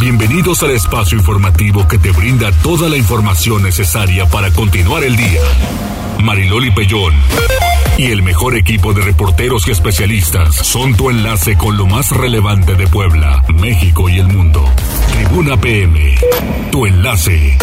Bienvenidos al espacio informativo que te brinda toda la información necesaria para continuar el día. Mariloli Pellón y el mejor equipo de reporteros y especialistas son tu enlace con lo más relevante de Puebla, México y el mundo. Tribuna PM, tu enlace.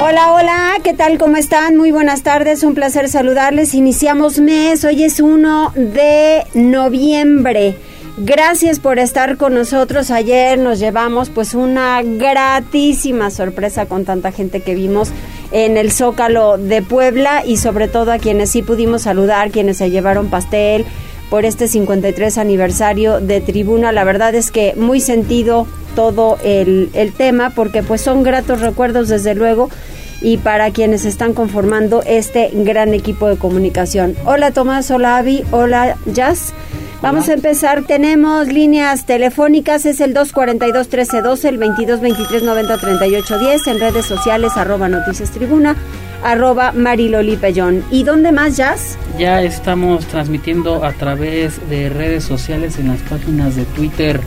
Hola, hola, ¿qué tal? ¿Cómo están? Muy buenas tardes, un placer saludarles. Iniciamos mes, hoy es 1 de noviembre. Gracias por estar con nosotros. Ayer nos llevamos pues una gratísima sorpresa con tanta gente que vimos en el Zócalo de Puebla y sobre todo a quienes sí pudimos saludar, quienes se llevaron pastel por este 53 aniversario de Tribuna. La verdad es que muy sentido todo el, el tema porque pues son gratos recuerdos desde luego y para quienes están conformando este gran equipo de comunicación. Hola Tomás, hola Avi, hola Jazz. Vamos a empezar. Tenemos líneas telefónicas. Es el 242-1312, el 2223-903810. En redes sociales, arroba Noticias Tribuna, arroba Mariloli Pellón. ¿Y dónde más, Jazz? Ya estamos transmitiendo a través de redes sociales en las páginas de Twitter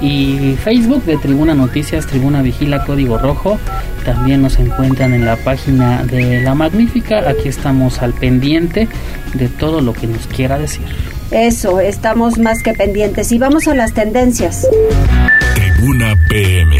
y Facebook de Tribuna Noticias, Tribuna Vigila Código Rojo. También nos encuentran en la página de La Magnífica. Aquí estamos al pendiente de todo lo que nos quiera decir. Eso, estamos más que pendientes. Y vamos a las tendencias. Tribuna PM.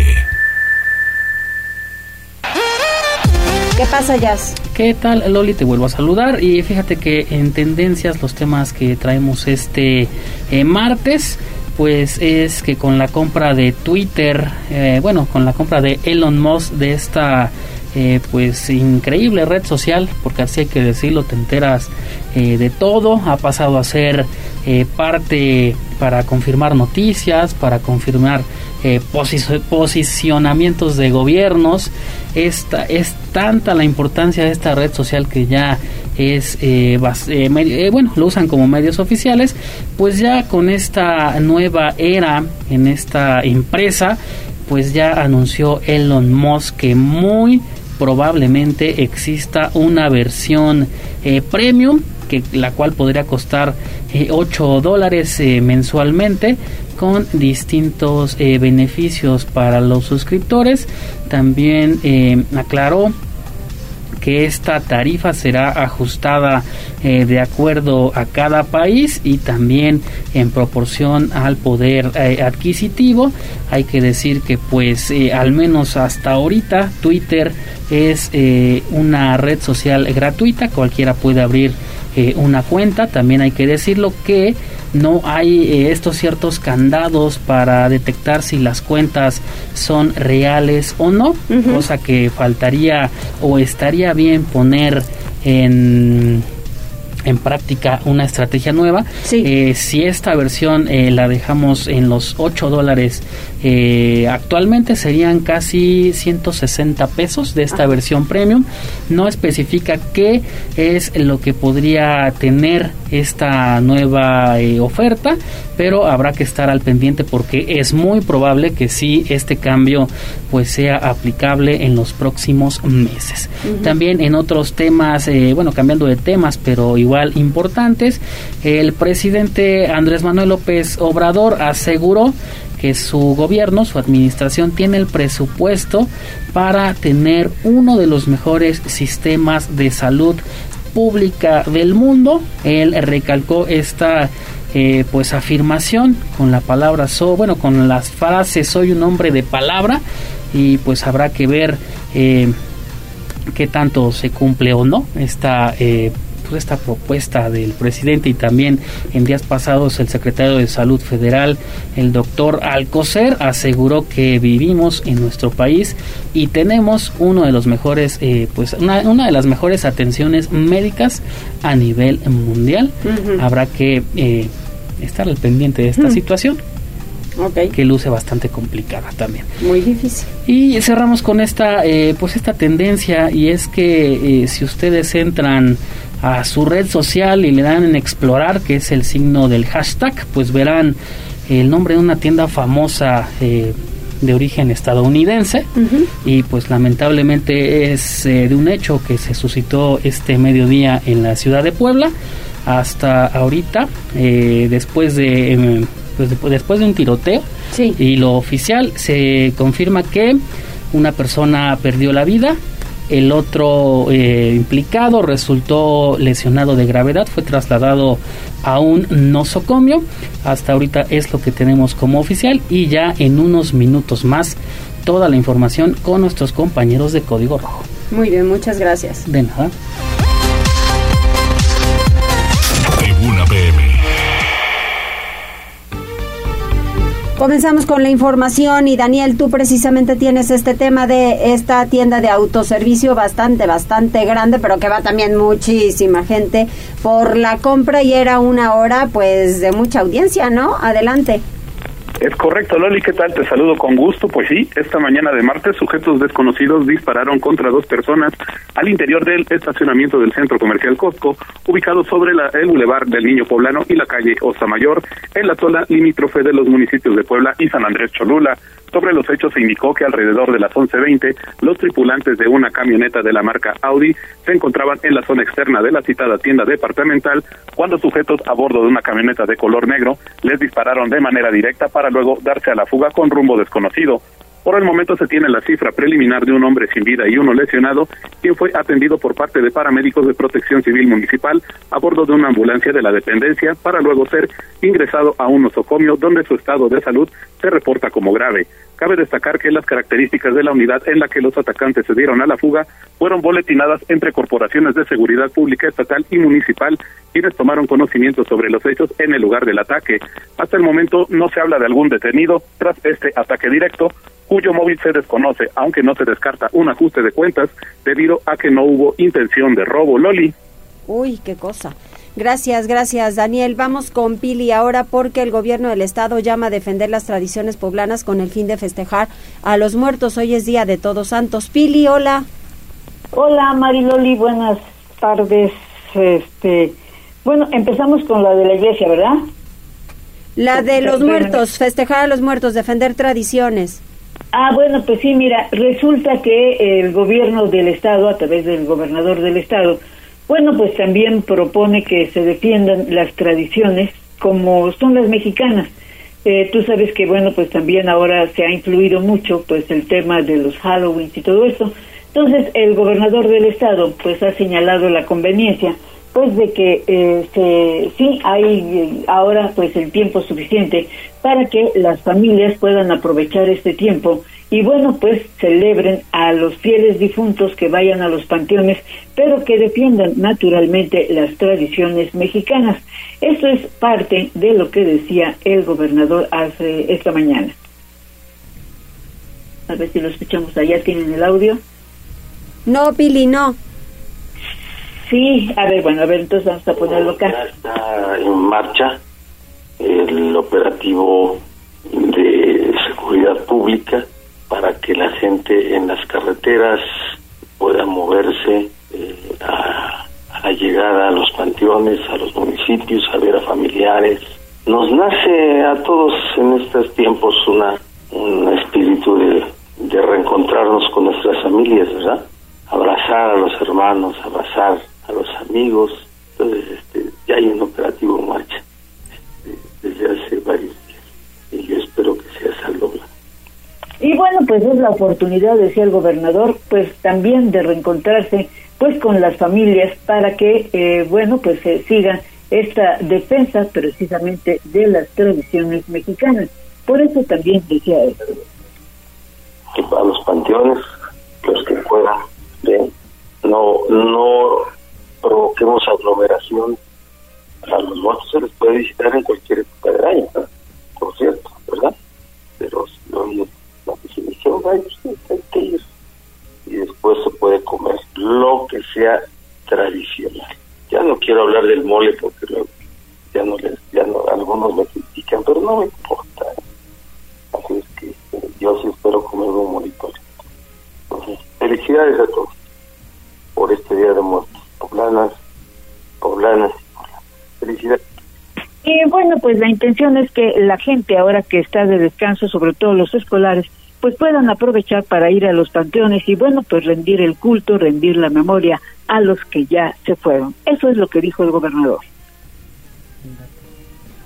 ¿Qué pasa, Jazz? ¿Qué tal, Loli? Te vuelvo a saludar. Y fíjate que en tendencias, los temas que traemos este eh, martes pues es que con la compra de Twitter, eh, bueno, con la compra de Elon Musk de esta eh, pues increíble red social, porque así hay que decirlo, te enteras eh, de todo, ha pasado a ser eh, parte para confirmar noticias, para confirmar posicionamientos de gobiernos. Esta, es tanta la importancia de esta red social que ya es bueno lo usan como medios oficiales pues ya con esta nueva era en esta empresa pues ya anunció Elon Musk que muy probablemente exista una versión eh, premium que la cual podría costar 8 eh, dólares eh, mensualmente con distintos beneficios para los suscriptores. También aclaró que esta tarifa será ajustada eh, de acuerdo a cada país y también en proporción al poder eh, adquisitivo. Hay que decir que pues eh, al menos hasta ahorita Twitter es una red social gratuita, cualquiera puede abrir una cuenta. También hay que decirlo que no hay eh, estos ciertos candados para detectar si las cuentas son reales o no, cosa que faltaría o estaría bien poner en en práctica una estrategia nueva. Eh, si esta versión eh, la dejamos en los 8 dólares eh, actualmente serían casi 160 pesos de esta versión premium. No especifica qué es lo que podría tener esta nueva oferta, pero habrá que estar al pendiente porque es muy probable que sí este cambio pues sea aplicable en los próximos meses. También en otros temas, bueno, cambiando de temas, pero igual importantes. El presidente Andrés Manuel López Obrador aseguró que su gobierno, su administración, tiene el presupuesto para tener uno de los mejores sistemas de salud pública del mundo. Él recalcó esta eh, pues afirmación con la palabra so, bueno, con las frases soy un hombre de palabra y pues habrá que ver eh, qué tanto se cumple o no esta eh, esta propuesta del presidente y también en días pasados el secretario de Salud Federal, el doctor Alcocer, aseguró que vivimos en nuestro país y tenemos uno de los mejores, eh, pues una, de las mejores atenciones médicas a nivel mundial. Habrá que eh, estar al pendiente de esta situación. que luce bastante complicada también. Muy difícil. Y cerramos con esta, eh, pues esta tendencia y es que si ustedes entran a su red social y le dan en explorar, que es el signo del hashtag, pues verán el nombre de una tienda famosa eh, de origen estadounidense. Y pues lamentablemente es eh, de un hecho que se suscitó este mediodía en la ciudad de Puebla. Hasta ahorita eh, después de em, pues después de un tiroteo. Sí. Y lo oficial se confirma que una persona perdió la vida, el otro eh, implicado resultó lesionado de gravedad, fue trasladado a un nosocomio. Hasta ahorita es lo que tenemos como oficial y ya en unos minutos más toda la información con nuestros compañeros de Código Rojo. Muy bien, muchas gracias. De nada. Comenzamos con la información y Daniel, tú precisamente tienes este tema de esta tienda de autoservicio bastante, bastante grande, pero que va también muchísima gente por la compra y era una hora pues de mucha audiencia, ¿no? Adelante. Es correcto, Loli, ¿qué tal? Te saludo con gusto. Pues sí, esta mañana de martes, sujetos desconocidos dispararon contra dos personas al interior del estacionamiento del centro comercial Costco, ubicado sobre el bulevar del Niño Poblano y la calle Mayor, en la zona limítrofe de los municipios de Puebla y San Andrés Cholula. Sobre los hechos se indicó que alrededor de las 11.20 los tripulantes de una camioneta de la marca Audi se encontraban en la zona externa de la citada tienda departamental cuando sujetos a bordo de una camioneta de color negro les dispararon de manera directa para luego darse a la fuga con rumbo desconocido. Por el momento se tiene la cifra preliminar de un hombre sin vida y uno lesionado, quien fue atendido por parte de paramédicos de protección civil municipal a bordo de una ambulancia de la dependencia para luego ser ingresado a un nosocomio donde su estado de salud se reporta como grave. Cabe destacar que las características de la unidad en la que los atacantes se dieron a la fuga fueron boletinadas entre corporaciones de seguridad pública estatal y municipal, quienes tomaron conocimiento sobre los hechos en el lugar del ataque. Hasta el momento no se habla de algún detenido tras este ataque directo, cuyo móvil se desconoce, aunque no se descarta un ajuste de cuentas debido a que no hubo intención de robo. Loli. Uy, qué cosa. Gracias, gracias Daniel. Vamos con Pili ahora porque el gobierno del estado llama a defender las tradiciones poblanas con el fin de festejar a los muertos. Hoy es Día de Todos Santos. Pili, hola. Hola Mariloli, buenas tardes. Este, bueno, empezamos con la de la iglesia, ¿verdad? La de los muertos, festejar a los muertos, defender tradiciones. Ah, bueno, pues sí, mira, resulta que el gobierno del estado, a través del gobernador del estado, bueno, pues también propone que se defiendan las tradiciones como son las mexicanas. Eh, tú sabes que, bueno, pues también ahora se ha influido mucho, pues, el tema de los Halloween y todo eso. Entonces, el gobernador del estado, pues, ha señalado la conveniencia, pues, de que eh, sí hay eh, ahora, pues, el tiempo suficiente para que las familias puedan aprovechar este tiempo y bueno, pues celebren a los fieles difuntos que vayan a los panteones, pero que defiendan naturalmente las tradiciones mexicanas. Esto es parte de lo que decía el gobernador esta mañana. A ver si lo escuchamos allá, ¿tienen el audio? No, Pili, no. Sí, a ver, bueno, a ver, entonces vamos a ponerlo acá. está en marcha el operativo de seguridad pública para que la gente en las carreteras pueda moverse eh, a, la llegada a los panteones, a los municipios, a ver a familiares. Nos nace a todos en estos tiempos una un espíritu de, reencontrarnos con nuestras familias, ¿verdad? Abrazar a los hermanos, abrazar a los amigos. Entonces, este, ya hay un operativo en marcha este, desde hace varios días y yo espero que sea saldo y bueno, pues es la oportunidad, decía el gobernador, pues también de reencontrarse pues con las familias para que, eh, bueno, pues se siga esta defensa precisamente de las tradiciones mexicanas. Por eso también decía eso. A los panteones, los que puedan, no, no provoquemos aglomeración. A los muertos se les puede visitar en cualquier época del año, por cierto, ¿verdad? Pero no, la definición hay que ir y después se puede comer lo que sea tradicional. Ya no quiero hablar del mole porque ya no les, ya no, algunos me critican, pero no me importa. Así es que eh, yo sí espero comer un molito. Entonces, felicidades a todos por este Día de Muertos. Poblanas, poblanas, felicidades. Y bueno, pues la intención es que la gente ahora que está de descanso, sobre todo los escolares, pues puedan aprovechar para ir a los panteones y bueno, pues rendir el culto, rendir la memoria a los que ya se fueron. Eso es lo que dijo el gobernador.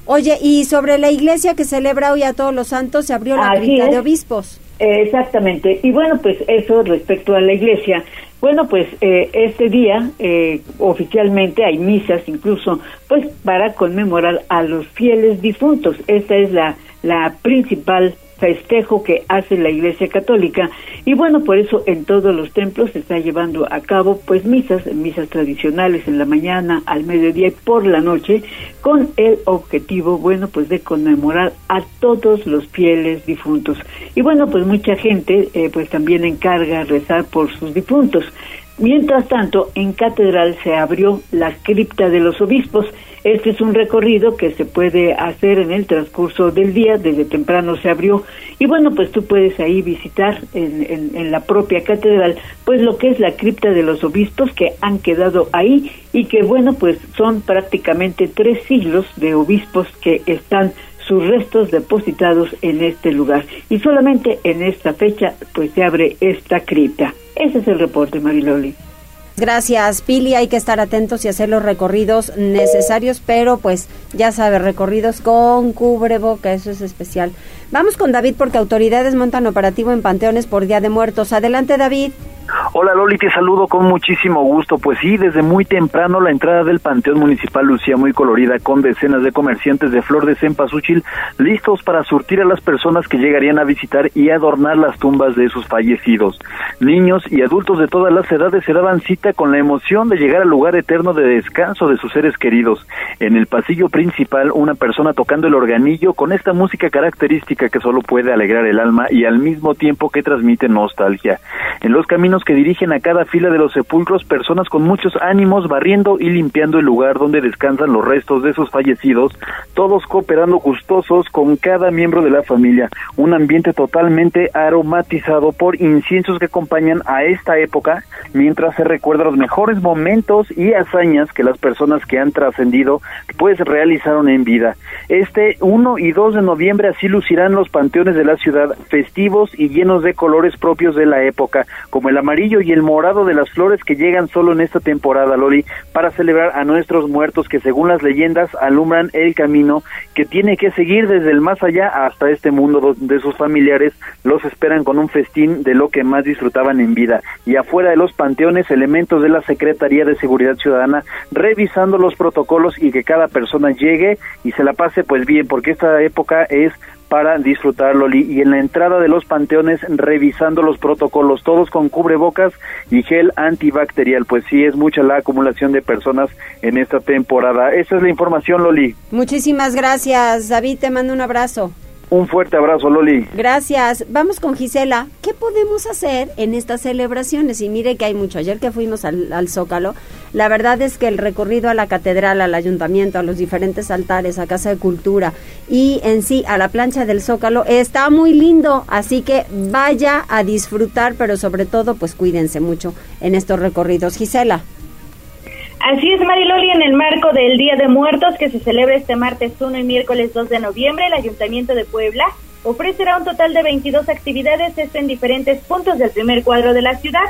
Oye, y sobre la iglesia que celebra hoy a todos los santos, se abrió la cripta de obispos. exactamente. Y bueno, pues eso respecto a la iglesia. Bueno, pues eh, este día eh, oficialmente hay misas incluso, pues para conmemorar a los fieles difuntos. Esta es la, la principal festejo que hace la Iglesia Católica y bueno, por eso en todos los templos se está llevando a cabo pues misas, misas tradicionales en la mañana, al mediodía y por la noche con el objetivo, bueno, pues de conmemorar a todos los fieles difuntos. Y bueno, pues mucha gente eh, pues también encarga rezar por sus difuntos. Mientras tanto, en Catedral se abrió la cripta de los obispos. Este es un recorrido que se puede hacer en el transcurso del día, desde temprano se abrió. Y bueno, pues tú puedes ahí visitar en, en, la propia catedral, pues lo que es la cripta de los obispos que han quedado ahí y que bueno, pues son prácticamente tres siglos de obispos que están sus restos depositados en este lugar. Y solamente en esta fecha, pues se abre esta cripta. Ese es el reporte, Mariloli. Gracias, Pili. Hay que estar atentos y hacer los recorridos necesarios, pero pues ya sabe, recorridos con cubreboca, eso es especial. Vamos con David porque autoridades montan operativo en panteones por Día de Muertos. Adelante, David. Hola Loli, te saludo con muchísimo gusto. Pues sí, desde muy temprano la entrada del Panteón Municipal lucía muy colorida con decenas de comerciantes de flor de cempasúchil listos para surtir a las personas que llegarían a visitar y adornar las tumbas de sus fallecidos. Niños y adultos de todas las edades se daban cita con la emoción de llegar al lugar eterno de descanso de sus seres queridos. En el pasillo principal, una persona tocando el organillo con esta música característica que solo puede alegrar el alma y al mismo tiempo que transmite nostalgia. En los caminos que dirigen a cada fila de los sepulcros personas con muchos ánimos barriendo y limpiando el lugar donde descansan los restos de sus fallecidos, todos cooperando gustosos con cada miembro de la familia. Un ambiente totalmente aromatizado por inciensos que acompañan a esta época mientras se recuerda los mejores momentos y hazañas que las personas que han trascendido pues realizaron en vida. Este 1 y 2 de noviembre así lucirán los panteones de la ciudad festivos y llenos de colores propios de la época, como el amarillo y el morado de las flores que llegan solo en esta temporada, Loli, para celebrar a nuestros muertos que según las leyendas alumbran el camino que tiene que seguir desde el más allá hasta este mundo donde sus familiares los esperan con un festín de lo que más disfrutaban en vida. Y afuera de los panteones, elementos de la Secretaría de Seguridad Ciudadana revisando los protocolos y que cada persona llegue y se la pase pues bien, porque esta época es para disfrutarlo y en la entrada de los panteones revisando los protocolos todos con cubrebocas y gel antibacterial. Pues sí es mucha la acumulación de personas en esta temporada. Esa es la información Loli. Muchísimas gracias. David te mando un abrazo un fuerte abrazo, Loli. Gracias. Vamos con Gisela. ¿Qué podemos hacer en estas celebraciones? Y mire que hay mucho. Ayer que fuimos al, al, Zócalo, la verdad es que el recorrido a la catedral, al ayuntamiento, a los diferentes altares, a Casa de Cultura y en sí a la plancha del Zócalo está muy lindo. Así que vaya a disfrutar, pero sobre todo, pues cuídense mucho en estos recorridos. Gisela. Así es, Mariloli, en el marco del Día de Muertos que se celebra este martes 1 y miércoles 2 de noviembre, el Ayuntamiento de Puebla ofrecerá un total de 22 actividades esto en diferentes puntos del primer cuadro de la ciudad.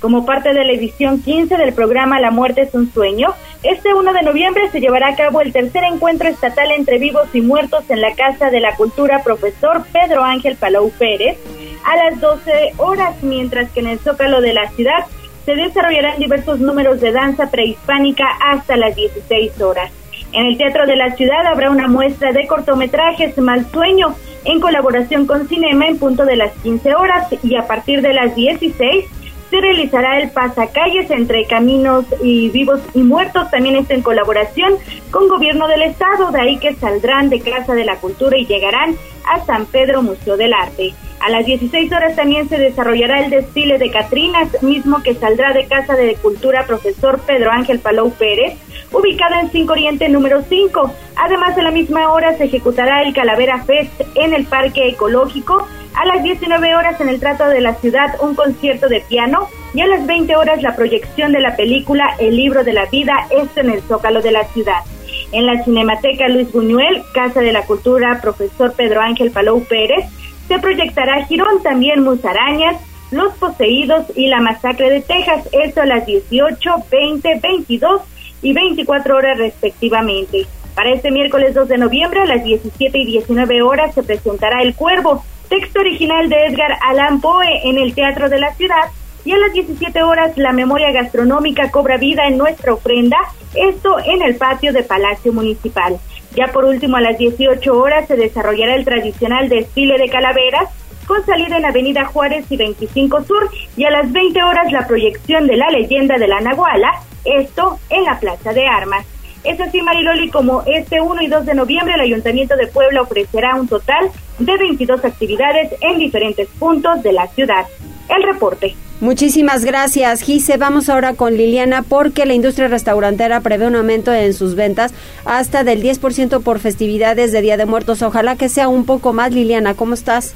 Como parte de la edición 15 del programa La muerte es un sueño, este 1 de noviembre se llevará a cabo el tercer encuentro estatal entre vivos y muertos en la Casa de la Cultura Profesor Pedro Ángel Palau Pérez a las 12 horas, mientras que en el Zócalo de la ciudad se desarrollarán diversos números de danza prehispánica hasta las 16 horas. En el Teatro de la Ciudad habrá una muestra de cortometrajes Mal Sueño en colaboración con Cinema en punto de las 15 horas y a partir de las 16 se realizará el pasacalles entre caminos y vivos y muertos. También está en colaboración con Gobierno del Estado, de ahí que saldrán de Casa de la Cultura y llegarán a San Pedro Museo del Arte. A las 16 horas también se desarrollará el desfile de Catrinas, mismo que saldrá de Casa de Cultura Profesor Pedro Ángel Palou Pérez, ubicada en 5 Oriente número 5. Además, a la misma hora se ejecutará el Calavera Fest en el Parque Ecológico. A las 19 horas en el Trato de la Ciudad un concierto de piano y a las 20 horas la proyección de la película El Libro de la Vida, esto en el Zócalo de la Ciudad. En la Cinemateca Luis Buñuel, Casa de la Cultura Profesor Pedro Ángel Palou Pérez, se proyectará Girón, también Musarañas, Los Poseídos y la Masacre de Texas, esto a las 18, 20, 22 y 24 horas respectivamente. Para este miércoles 2 de noviembre a las 17 y 19 horas se presentará El Cuervo, texto original de Edgar Allan Poe en el Teatro de la Ciudad y a las 17 horas la memoria gastronómica cobra vida en nuestra ofrenda, esto en el patio de Palacio Municipal. Ya por último a las 18 horas se desarrollará el tradicional desfile de calaveras con salida en Avenida Juárez y 25 Sur y a las 20 horas la proyección de la leyenda de la Nahuala, esto en la Plaza de Armas. Es así, Mariloli, como este 1 y 2 de noviembre el Ayuntamiento de Puebla ofrecerá un total de 22 actividades en diferentes puntos de la ciudad. El reporte. Muchísimas gracias, Gise. Vamos ahora con Liliana porque la industria restaurantera prevé un aumento en sus ventas hasta del 10% por festividades de Día de Muertos. Ojalá que sea un poco más, Liliana. ¿Cómo estás?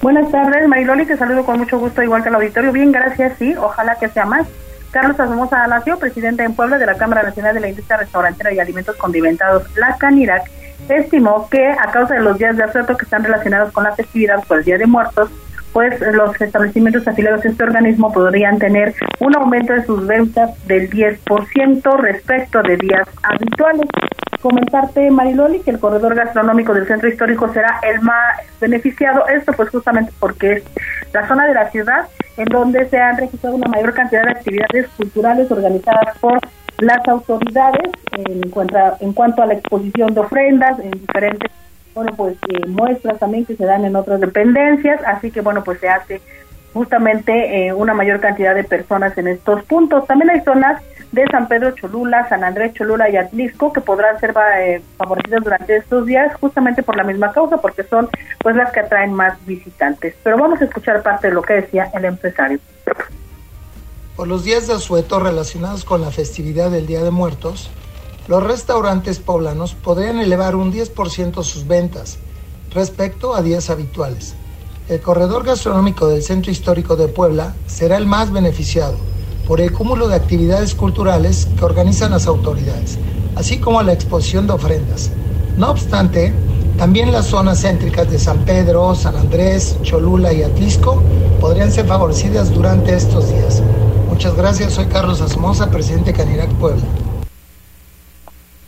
Buenas tardes, Mariloli. Te saludo con mucho gusto, igual que el auditorio. Bien, gracias. Sí, ojalá que sea más. Carlos Asomosa Alacio, presidente en Puebla de la Cámara Nacional de la Industria Restaurantera y Alimentos Condimentados, la CANIRAC, estimó que a causa de los días de asueto que están relacionados con la festividad por el Día de Muertos, pues los establecimientos afiliados a este organismo podrían tener un aumento de sus ventas del 10% respecto de días habituales. Comentarte, Mariloli, que el corredor gastronómico del centro histórico será el más beneficiado, esto pues justamente porque es la zona de la ciudad en donde se han registrado una mayor cantidad de actividades culturales organizadas por las autoridades en cuanto a, en cuanto a la exposición de ofrendas en diferentes bueno, pues eh, muestras también que se dan en otras dependencias, así que bueno, pues se hace justamente eh, una mayor cantidad de personas en estos puntos. También hay zonas de San Pedro Cholula, San Andrés Cholula y Atlisco que podrán ser eh, favorecidas durante estos días justamente por la misma causa, porque son pues las que atraen más visitantes. Pero vamos a escuchar parte de lo que decía el empresario. Por los días de asueto relacionados con la festividad del Día de Muertos, los restaurantes poblanos podrían elevar un 10% sus ventas respecto a días habituales. El corredor gastronómico del Centro Histórico de Puebla será el más beneficiado por el cúmulo de actividades culturales que organizan las autoridades, así como la exposición de ofrendas. No obstante, también las zonas céntricas de San Pedro, San Andrés, Cholula y Atlisco podrían ser favorecidas durante estos días. Muchas gracias, soy Carlos Asmosa, presidente de Canirac Puebla.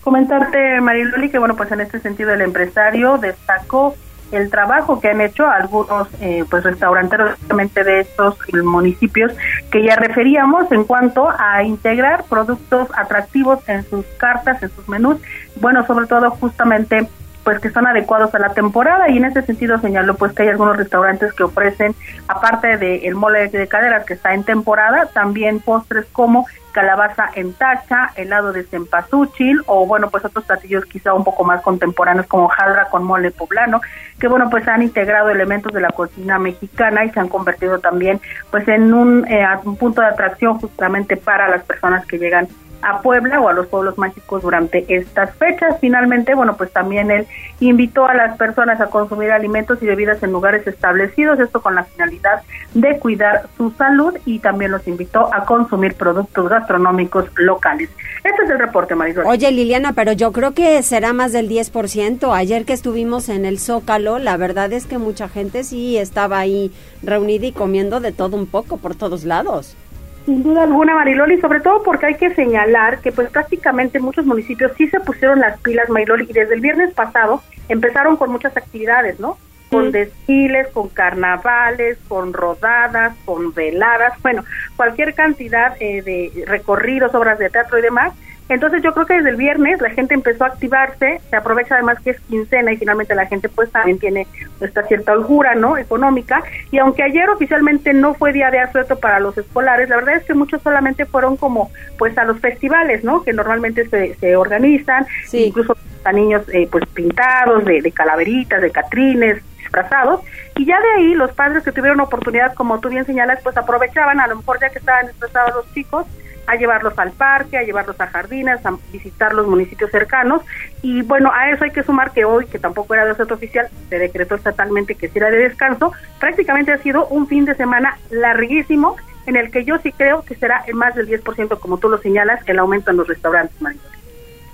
Comentarte, Mariloli, que bueno, pues en este sentido el empresario destacó el trabajo que han hecho algunos eh, pues restauranteros de estos municipios que ya referíamos en cuanto a integrar productos atractivos en sus cartas, en sus menús, bueno, sobre todo justamente pues que son adecuados a la temporada. Y en ese sentido señaló pues que hay algunos restaurantes que ofrecen aparte del el mole de caderas que está en temporada también postres como calabaza en tacha, helado de cempasúchil o bueno, pues otros platillos quizá un poco más contemporáneos como jaldra con mole poblano, que bueno, pues han integrado elementos de la cocina mexicana y se han convertido también pues en un, eh, un punto de atracción justamente para las personas que llegan a Puebla o a los pueblos mágicos durante estas fechas. Finalmente, bueno, pues también él invitó a las personas a consumir alimentos y bebidas en lugares establecidos, esto con la finalidad de cuidar su salud y también los invitó a consumir productos gastronómicos locales. Este es el reporte, Marisol. Oye, Liliana, pero yo creo que será más del 10%. Ayer que estuvimos en el Zócalo, la verdad es que mucha gente sí estaba ahí reunida y comiendo de todo un poco por todos lados. Sin duda alguna, Mariloli, sobre todo porque hay que señalar que pues prácticamente muchos municipios sí se pusieron las pilas, Mariloli, y desde el viernes pasado empezaron con muchas actividades, ¿no? Con desfiles, con carnavales, con rodadas, con veladas, bueno, cualquier cantidad eh, de recorridos, obras de teatro y demás, entonces yo creo que desde el viernes la gente empezó a activarse, se aprovecha además que es quincena y finalmente la gente pues también tiene esta cierta holgura, ¿no? Económica. Y aunque ayer oficialmente no fue día de asueto para los escolares, la verdad es que muchos solamente fueron como pues a los festivales, ¿no? Que normalmente se, se organizan, incluso a niños eh, pues pintados de, de calaveritas, de catrines, disfrazados. Y ya de ahí los padres que tuvieron oportunidad, como tú bien señalas, pues aprovechaban, a lo mejor ya que estaban disfrazados los chicos, a llevarlos al parque, a llevarlos a jardines, a visitar los municipios cercanos. Y bueno, a eso hay que sumar que hoy, que tampoco era de oferta oficial, se decretó estatalmente que si era de descanso, prácticamente ha sido un fin de semana larguísimo en el que yo sí creo que será más del 10%, como tú lo señalas, el aumento en los restaurantes,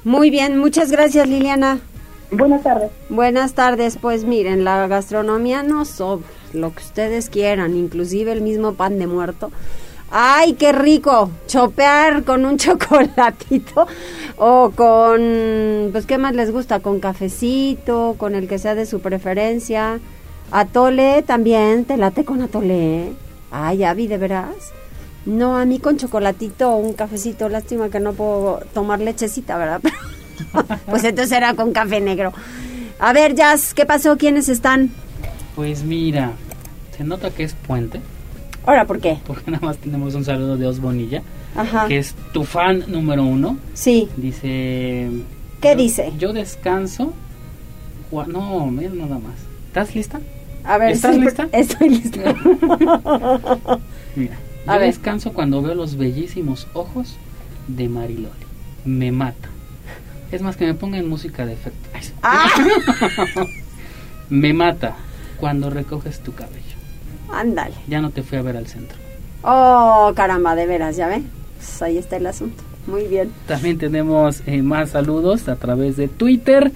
Muy bien, muchas gracias Liliana. Buenas tardes. Buenas tardes, pues miren, la gastronomía no sobra, lo que ustedes quieran, inclusive el mismo pan de muerto Ay, qué rico. Chopear con un chocolatito o con, pues, ¿qué más les gusta? Con cafecito, con el que sea de su preferencia. Atole también, te late con atole. Ay, Avi, ¿de veras? No, a mí con chocolatito o un cafecito. Lástima que no puedo tomar lechecita, ¿verdad? pues entonces era con café negro. A ver, Jazz, ¿qué pasó? ¿Quiénes están? Pues mira, se nota que es puente. Ahora, ¿por qué? Porque nada más tenemos un saludo de Osbonilla, Ajá. que es tu fan número uno. Sí. Dice... ¿Qué yo- dice? Yo descanso... No, mira nada más. ¿Estás lista? A ver, ¿Estás sí, lista? Estoy lista. Mira, A yo ver. descanso cuando veo los bellísimos ojos de Mariloli. Me mata. Es más que me pongan música de efecto. Ay. Ah. me mata cuando recoges tu cabello. Ándale. Ya no te fui a ver al centro. Oh, caramba, de veras, ¿ya ven? Pues ahí está el asunto. Muy bien. También tenemos eh, más saludos a través de Twitter.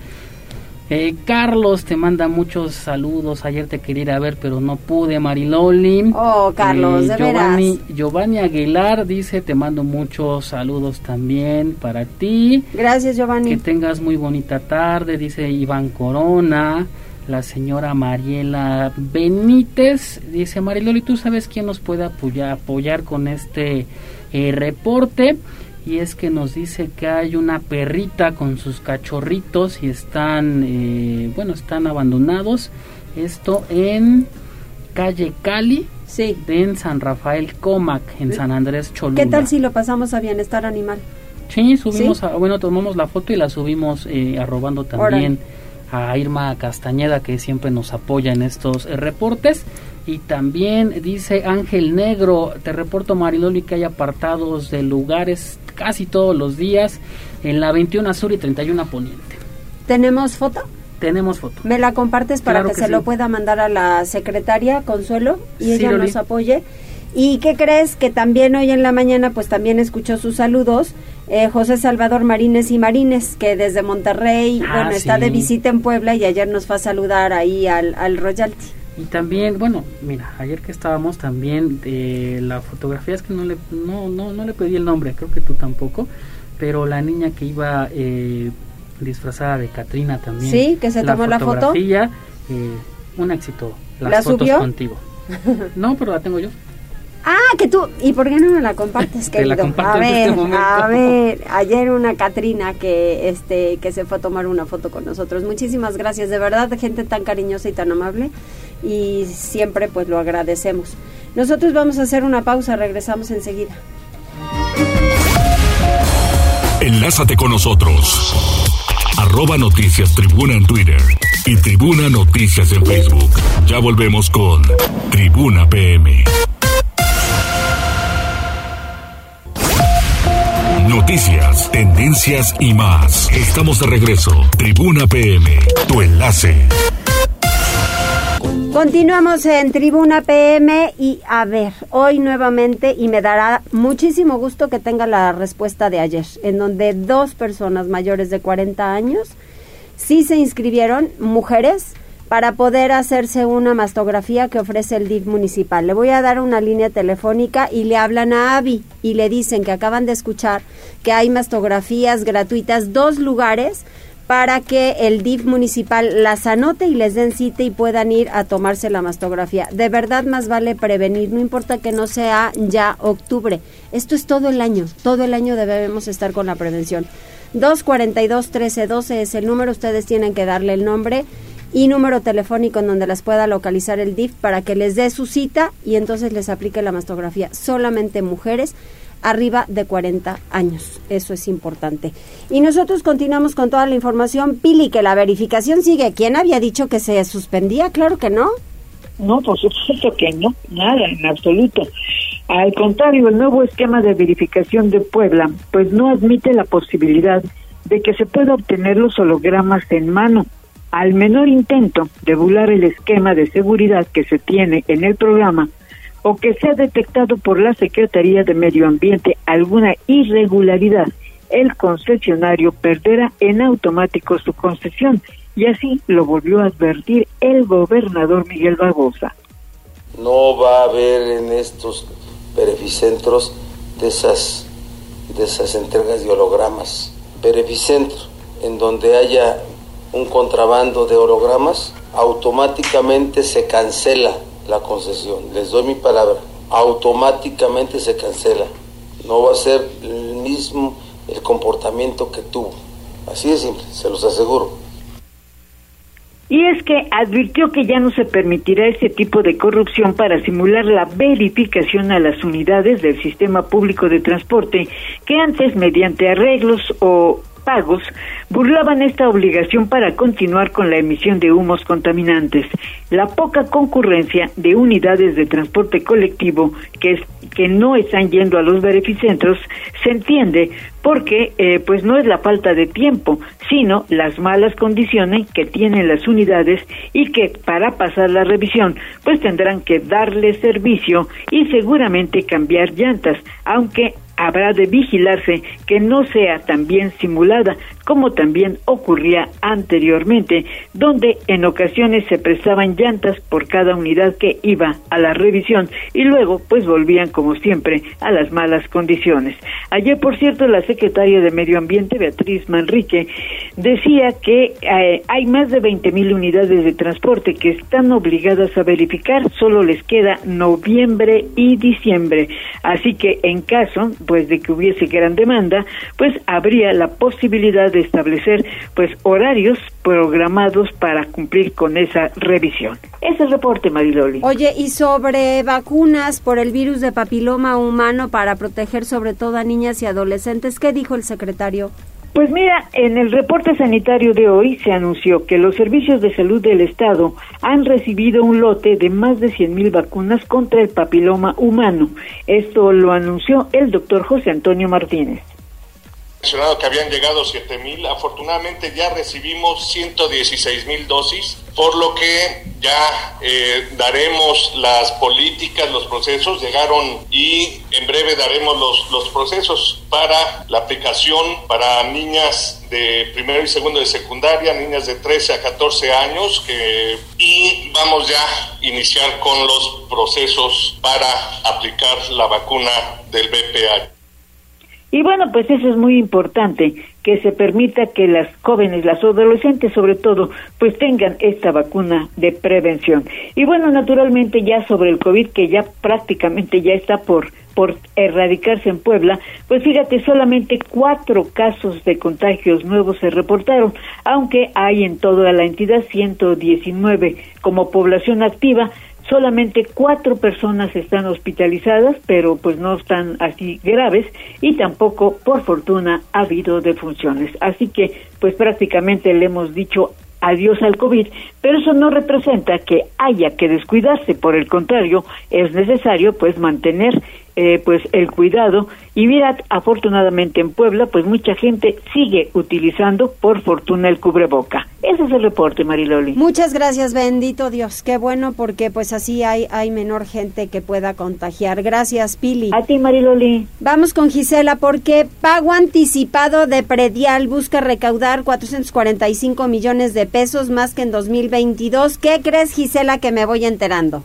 Eh, Carlos te manda muchos saludos. Ayer te quería ir a ver, pero no pude, Mariloli. Oh, Carlos, de Giovanni, veras. Giovanni Aguilar dice: Te mando muchos saludos también para ti. Gracias, Que Giovanni. tengas muy bonita tarde, dice Iván Corona. La señora Mariela Benítez dice: Mariloli, ¿tú sabes quién nos puede apoyar, apoyar con este eh, reporte? Y es que nos dice que hay una perrita con sus cachorritos y están, eh, bueno, están abandonados. Esto en calle Cali, Sí. en San Rafael Comac, en San Andrés Cholula. ¿Qué tal si lo pasamos a bienestar animal? Sí, subimos, ¿Sí? a- bueno, tomamos la foto y la subimos eh, arrobando también a Irma Castañeda que siempre nos apoya en estos eh, reportes. Y también dice Ángel Negro, te reporto Mariloli que hay apartados de lugares casi todos los días en la 21 Sur y 31 Poniente. ¿Tenemos foto? Tenemos foto. ¿Me la compartes para Claro que, que se sí. lo pueda mandar a la secretaria Consuelo y Sí, ella Loli. nos apoye? ¿Y qué crees? Que también hoy en la mañana pues también escuchó sus saludos eh, José Salvador Marines y Marines, que desde Monterrey, Ah, bueno, está de visita en Puebla y ayer nos fue a saludar ahí al, al Royalty. Y también, bueno, mira, ayer que estábamos también de la fotografía, es que no le, no, no, no le pedí el nombre, creo que tú tampoco, pero la niña que iba eh, disfrazada de Katrina también. Sí, que se tomó la foto. fotografía, eh, un éxito. Las ¿La fotos subió? contigo. No, pero la tengo yo. Ah, que tú, ¿y por qué no me la compartes, Te la comparto a en ver, este momento. a ver, ayer una Catrina que este que se fue a tomar una foto con nosotros. Muchísimas gracias, de verdad, gente tan cariñosa y tan amable y siempre pues lo agradecemos. Nosotros vamos a hacer una pausa, regresamos enseguida. Enlázate con nosotros. Arroba Noticias Tribuna en Twitter y Tribuna Noticias en Facebook. Ya volvemos con Tribuna PM. Noticias, tendencias y más. Estamos de regreso. Tribuna PM, tu enlace. Continuamos en Tribuna PM y a ver, hoy nuevamente y me dará muchísimo gusto que tenga la respuesta de ayer, en donde dos personas mayores de 40 años sí se inscribieron, mujeres, para poder hacerse una mastografía que ofrece el DIF municipal. Le voy a dar una línea telefónica y le hablan a Avi y le dicen que acaban de escuchar que hay mastografías gratuitas, dos lugares para que el DIF municipal las anote y les den cita y puedan ir a tomarse la mastografía. De verdad más vale prevenir, no importa que no sea ya octubre. Esto es todo el año, todo el año debemos estar con la prevención. 242-1312 es el número, ustedes tienen que darle el nombre y número telefónico en donde las pueda localizar el DIF para que les dé su cita y entonces les aplique la mastografía. Solamente mujeres arriba de 40 años. Eso es importante. Y nosotros continuamos con toda la información. Pili, que la verificación sigue. ¿Quién había dicho que se suspendía? Claro que no. No, por supuesto que no, nada, en absoluto. Al contrario, el nuevo esquema de verificación de Puebla, pues no admite la posibilidad de que se pueda obtener los hologramas en mano. Al menor intento de burlar el esquema de seguridad que se tiene en el programa o que sea detectado por la Secretaría de Medio Ambiente alguna irregularidad, el concesionario perderá en automático su concesión y así lo volvió a advertir el gobernador Miguel Barbosa. No va a haber en estos beneficentros de esas, de esas entregas de hologramas. Beneficentro, en donde haya un contrabando de hologramas, automáticamente se cancela la concesión. Les doy mi palabra, automáticamente se cancela. No va a ser el mismo el comportamiento que tuvo. Así de simple, se los aseguro. Y es que advirtió que ya no se permitirá ese tipo de corrupción para simular la verificación a las unidades del sistema público de transporte que antes mediante arreglos o pagos burlaban esta obligación para continuar con la emisión de humos contaminantes. La poca concurrencia de unidades de transporte colectivo que, que no están yendo a los beneficentros se entiende porque eh, pues no es la falta de tiempo, sino las malas condiciones que tienen las unidades y que para pasar la revisión pues tendrán que darle servicio y seguramente cambiar llantas, aunque habrá de vigilarse que no sea también simulada como también ocurría anteriormente, donde en ocasiones se prestaban llantas por cada unidad que iba a la revisión y luego pues volvían como siempre a las malas condiciones. Ayer, por cierto, la secretaria de Medio Ambiente, Beatriz Manrique, decía que eh, hay más de 20 mil unidades de transporte que están obligadas a verificar, solo les queda noviembre y diciembre. Así que en caso pues de que hubiese gran demanda, pues habría la posibilidad de establecer pues horarios programados para cumplir con esa revisión. Ese es el reporte, Mariloli. Oye, y sobre vacunas por el virus de papiloma humano para proteger sobre todo a niñas y adolescentes, ¿qué dijo el secretario? Pues mira, en el reporte sanitario de hoy se anunció que los servicios de salud del Estado han recibido un lote de más de 100.000 vacunas contra el papiloma humano. Esto lo anunció el doctor José Antonio Martínez mencionado que habían llegado 7 mil, afortunadamente ya recibimos 116 mil dosis, por lo que ya eh, daremos las políticas, los procesos, llegaron y en breve daremos los, los procesos para la aplicación para niñas de primero y segundo de secundaria, niñas de 13 a 14 años, que, y vamos ya a iniciar con los procesos para aplicar la vacuna del BPH. Y bueno, pues eso es muy importante, que se permita que las jóvenes, las adolescentes sobre todo, pues tengan esta vacuna de prevención. Y bueno, naturalmente ya sobre el COVID, que ya prácticamente ya está por por erradicarse en Puebla, pues fíjate, solamente cuatro casos de contagios nuevos se reportaron, aunque hay en toda la entidad 119 como población activa, solamente cuatro personas están hospitalizadas, pero pues no están así graves y tampoco, por fortuna, ha habido defunciones. Así que, pues prácticamente le hemos dicho adiós al COVID, pero eso no representa que haya que descuidarse, por el contrario, es necesario pues mantener eh, pues el cuidado. Y mira afortunadamente en Puebla pues mucha gente sigue utilizando por fortuna el cubreboca. Ese es el reporte Mariloli. Muchas gracias bendito Dios. Qué bueno porque pues así hay hay menor gente que pueda contagiar. Gracias Pili. A ti Mariloli. Vamos con Gisela porque pago anticipado de predial busca recaudar 445 millones de pesos más que en 2022 qué crees Gisela que me voy enterando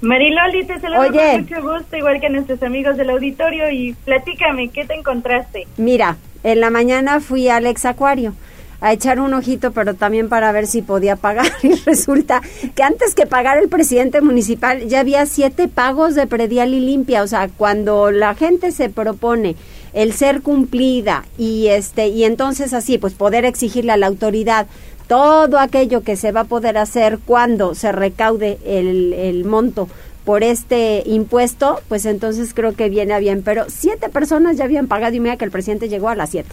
Mariloli, te saludo con mucho gusto, igual que nuestros amigos del auditorio, y platícame, ¿qué te encontraste? Mira, en la mañana fui al ex acuario a echar un ojito, pero también para ver si podía pagar. Y resulta que antes que pagar el presidente municipal ya había siete pagos de predial y limpia. O sea, cuando la gente se propone el ser cumplida y este y entonces así, pues poder exigirle a la autoridad todo aquello que se va a poder hacer cuando se recaude el, monto por este impuesto, pues entonces creo que viene a bien. Pero siete personas ya habían pagado y mira que el presidente llegó a las siete.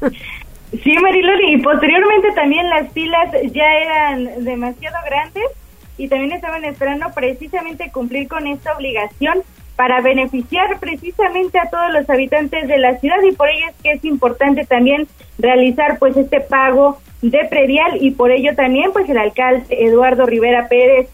Sí, Mariloli, y posteriormente también las filas ya eran demasiado grandes y también estaban esperando precisamente cumplir con esta obligación para beneficiar precisamente a todos los habitantes de la ciudad y por ello es que es importante también realizar pues este pago de predial y por ello también pues el alcalde Eduardo Rivera Pérez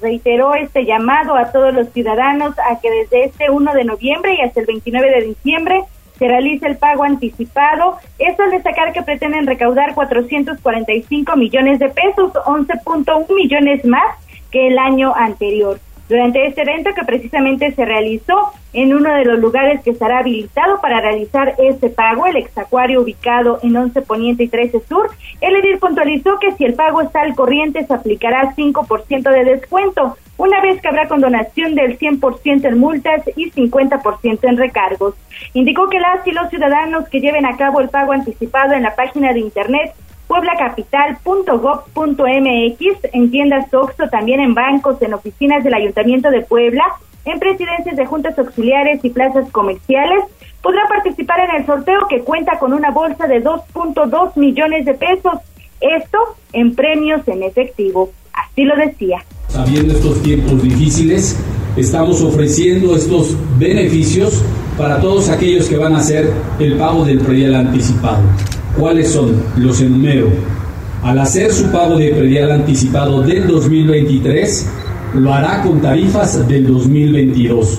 reiteró este llamado a todos los ciudadanos a que desde este 1 de noviembre y hasta el 29 de diciembre se realice el pago anticipado. Esto al destacar que pretenden recaudar 445 millones de pesos, 11.1 millones más que el año anterior. Durante este evento que precisamente se realizó en uno de los lugares que estará habilitado para realizar este pago, el exacuario ubicado en 11 Poniente y 13 Sur, el edil puntualizó que si el pago está al corriente se aplicará 5% de descuento, una vez que habrá condonación del 100% en multas y 50% en recargos. Indicó que las y los ciudadanos que lleven a cabo el pago anticipado en la página de internet pueblacapital.gov.mx, en tiendas Oxxo, también en bancos, en oficinas del Ayuntamiento de Puebla, en presidencias de juntas auxiliares y plazas comerciales, podrán participar en el sorteo que cuenta con una bolsa de 2.2 millones de pesos. Esto en premios en efectivo. Así lo decía. Sabiendo estos tiempos difíciles, estamos ofreciendo estos beneficios para todos aquellos que van a hacer el pago del predial anticipado. ¿Cuáles son? Los enumero. Al hacer su pago de predial anticipado del 2023, lo hará con tarifas del 2022.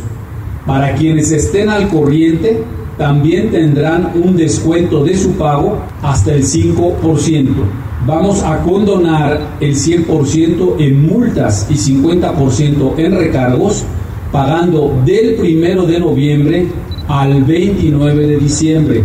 Para quienes estén al corriente, también tendrán un descuento de su pago hasta el 5%. Vamos a condonar el 100% en multas y 50% en recargos, pagando del 1 de noviembre al 29 de diciembre.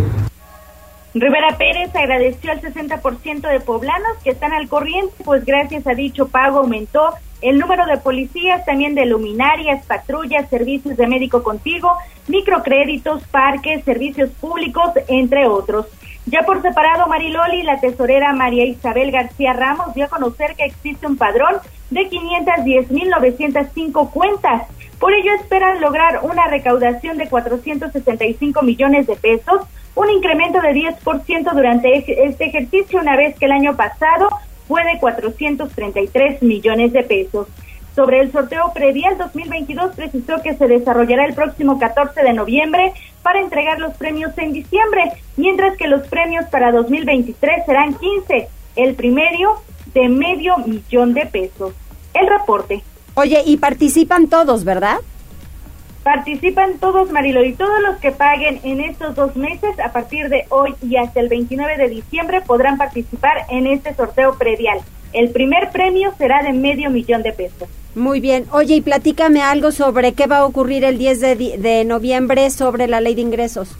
Rivera Pérez agradeció al 60% de poblanos que están al corriente, pues gracias a dicho pago aumentó el número de policías, también de luminarias, patrullas, servicios de médico contigo, microcréditos, parques, servicios públicos, entre otros. Ya por separado, Mariloli, la tesorera María Isabel García Ramos dio a conocer que existe un padrón de 510.905 cuentas. Por ello esperan lograr una recaudación de 465 millones de pesos un incremento de 10% durante este ejercicio, una vez que el año pasado fue de 433 millones de pesos. Sobre el sorteo predial 2022 precisó que se desarrollará el próximo 14 de noviembre para entregar los premios en diciembre, mientras que los premios para 2023 serán 15, el primerio de medio millón de pesos. El reporte. Oye, y participan todos, ¿verdad? Participan todos, Marilo, y todos los que paguen en estos dos meses, a partir de hoy y hasta el 29 de diciembre, podrán participar en este sorteo predial. El primer premio será de medio millón de pesos. Muy bien. Oye, y platícame algo sobre qué va a ocurrir el 10 de, de noviembre sobre la ley de ingresos.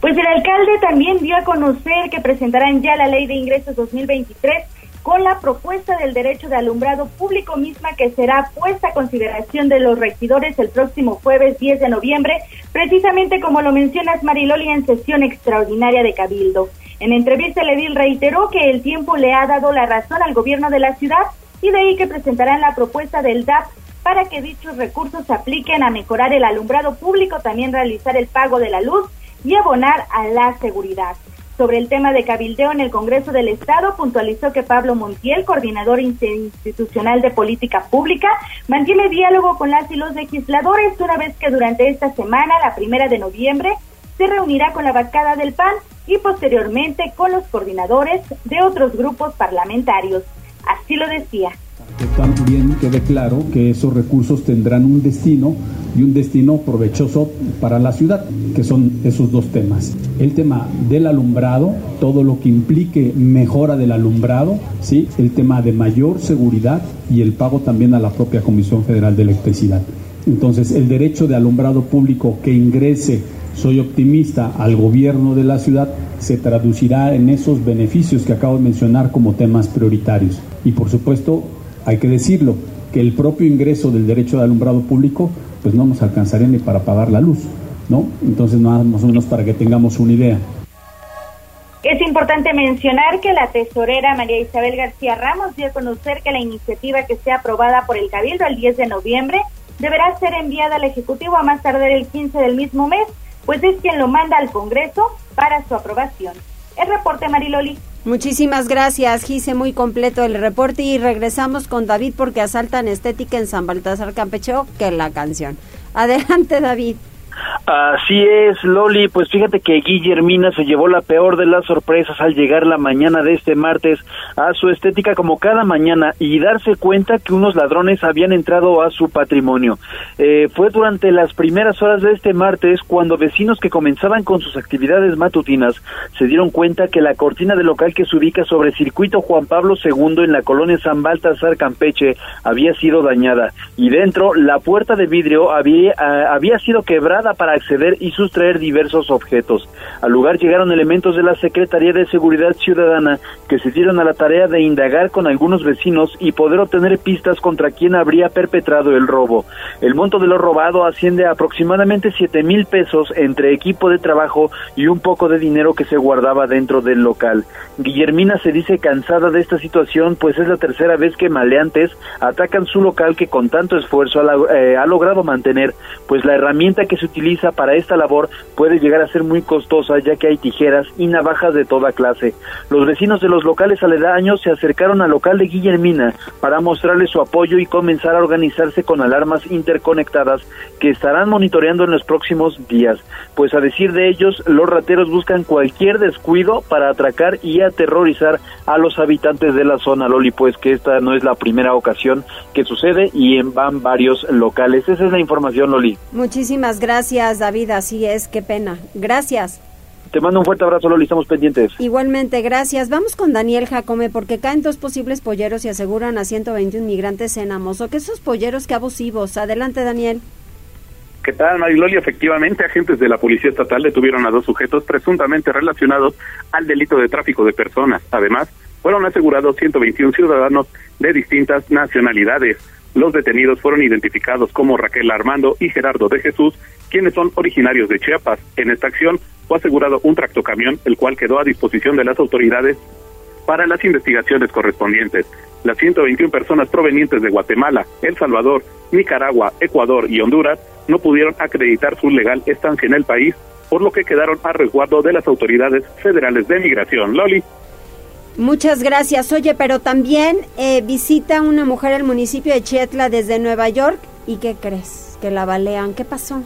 Pues el alcalde también dio a conocer que presentarán ya la ley de ingresos 2023 con la propuesta del derecho de alumbrado público misma que será puesta a consideración de los regidores el próximo jueves 10 de noviembre, precisamente como lo mencionas Mariloli en sesión extraordinaria de Cabildo. En entrevista el edil reiteró que el tiempo le ha dado la razón al gobierno de la ciudad y de ahí que presentarán la propuesta del DAP para que dichos recursos se apliquen a mejorar el alumbrado público, también realizar el pago de la luz y abonar a la seguridad. Sobre el tema de cabildeo en el Congreso del Estado, puntualizó que Pablo Montiel, coordinador institucional de política pública, mantiene diálogo con las y los legisladores una vez que durante esta semana, la primera de noviembre, se reunirá con la bancada del PAN y posteriormente con los coordinadores de otros grupos parlamentarios. Así lo decía que también quede claro que esos recursos tendrán un destino y un destino provechoso para la ciudad, que son esos dos temas. El tema del alumbrado, todo lo que implique mejora del alumbrado, ¿sí? el tema de mayor seguridad y el pago también a la propia Comisión Federal de Electricidad. Entonces, el derecho de alumbrado público que ingrese, soy optimista, al gobierno de la ciudad, se traducirá en esos beneficios que acabo de mencionar como temas prioritarios. Y por supuesto, hay que decirlo, que el propio ingreso del derecho de alumbrado público, pues no nos alcanzaría ni para pagar la luz, ¿no? Entonces, nada más o menos para que tengamos una idea. Es importante mencionar que la tesorera María Isabel García Ramos dio a conocer que la iniciativa que sea aprobada por el Cabildo el 10 de noviembre deberá ser enviada al Ejecutivo a más tardar el 15 del mismo mes, pues es quien lo manda al Congreso para su aprobación. El reporte Mariloli. Muchísimas gracias, Gise, muy completo el reporte y regresamos con David porque asaltan estética en San Baltasar Campecho que la canción. Adelante, David. Así es, Loli. Pues fíjate que Guillermina se llevó la peor de las sorpresas al llegar la mañana de este martes a su estética como cada mañana y darse cuenta que unos ladrones habían entrado a su patrimonio. Eh, fue durante las primeras horas de este martes cuando vecinos que comenzaban con sus actividades matutinas se dieron cuenta que la cortina del local que se ubica sobre circuito Juan Pablo II en la colonia San Baltasar Campeche había sido dañada y dentro la puerta de vidrio había, ah, había sido quebrada para acceder y sustraer diversos objetos. Al lugar llegaron elementos de la Secretaría de Seguridad Ciudadana que se dieron a la tarea de indagar con algunos vecinos y poder obtener pistas contra quien habría perpetrado el robo. El monto de lo robado asciende a aproximadamente siete mil pesos entre equipo de trabajo y un poco de dinero que se guardaba dentro del local. Guillermina se dice cansada de esta situación, pues es la tercera vez que maleantes atacan su local que con tanto esfuerzo ha, eh, ha logrado mantener, pues la herramienta que se para esta labor puede llegar a ser muy costosa ya que hay tijeras y navajas de toda clase. Los vecinos de los locales aledaños se acercaron al local de Guillermina para mostrarle su apoyo y comenzar a organizarse con alarmas interconectadas que estarán monitoreando en los próximos días. Pues a decir de ellos, los rateros buscan cualquier descuido para atracar y aterrorizar a los habitantes de la zona Loli, pues que esta no es la primera ocasión que sucede y en van varios locales. Esa es la información, Loli. Muchísimas gracias. David, así es, qué pena. Gracias. Te mando un fuerte abrazo, Loli, estamos pendientes. Igualmente, gracias. Vamos con Daniel Jacome, porque caen dos posibles polleros y aseguran a 121 migrantes en Amoso. ¿Qué esos polleros, qué abusivos? Adelante, Daniel. ¿Qué tal, Mariloli? Efectivamente, agentes de la Policía Estatal detuvieron a dos sujetos presuntamente relacionados al delito de tráfico de personas. Además, fueron asegurados 121 ciudadanos de distintas nacionalidades. Los detenidos fueron identificados como Raquel Armando y Gerardo de Jesús, quienes son originarios de Chiapas. En esta acción fue asegurado un tractocamión, el cual quedó a disposición de las autoridades para las investigaciones correspondientes. Las 121 personas provenientes de Guatemala, El Salvador, Nicaragua, Ecuador y Honduras no pudieron acreditar su legal estancia en el país, por lo que quedaron a resguardo de las autoridades federales de migración. Loli. Muchas gracias. Oye, pero también eh, visita una mujer el municipio de Chietla desde Nueva York. ¿Y qué crees? Que la balean. ¿Qué pasó?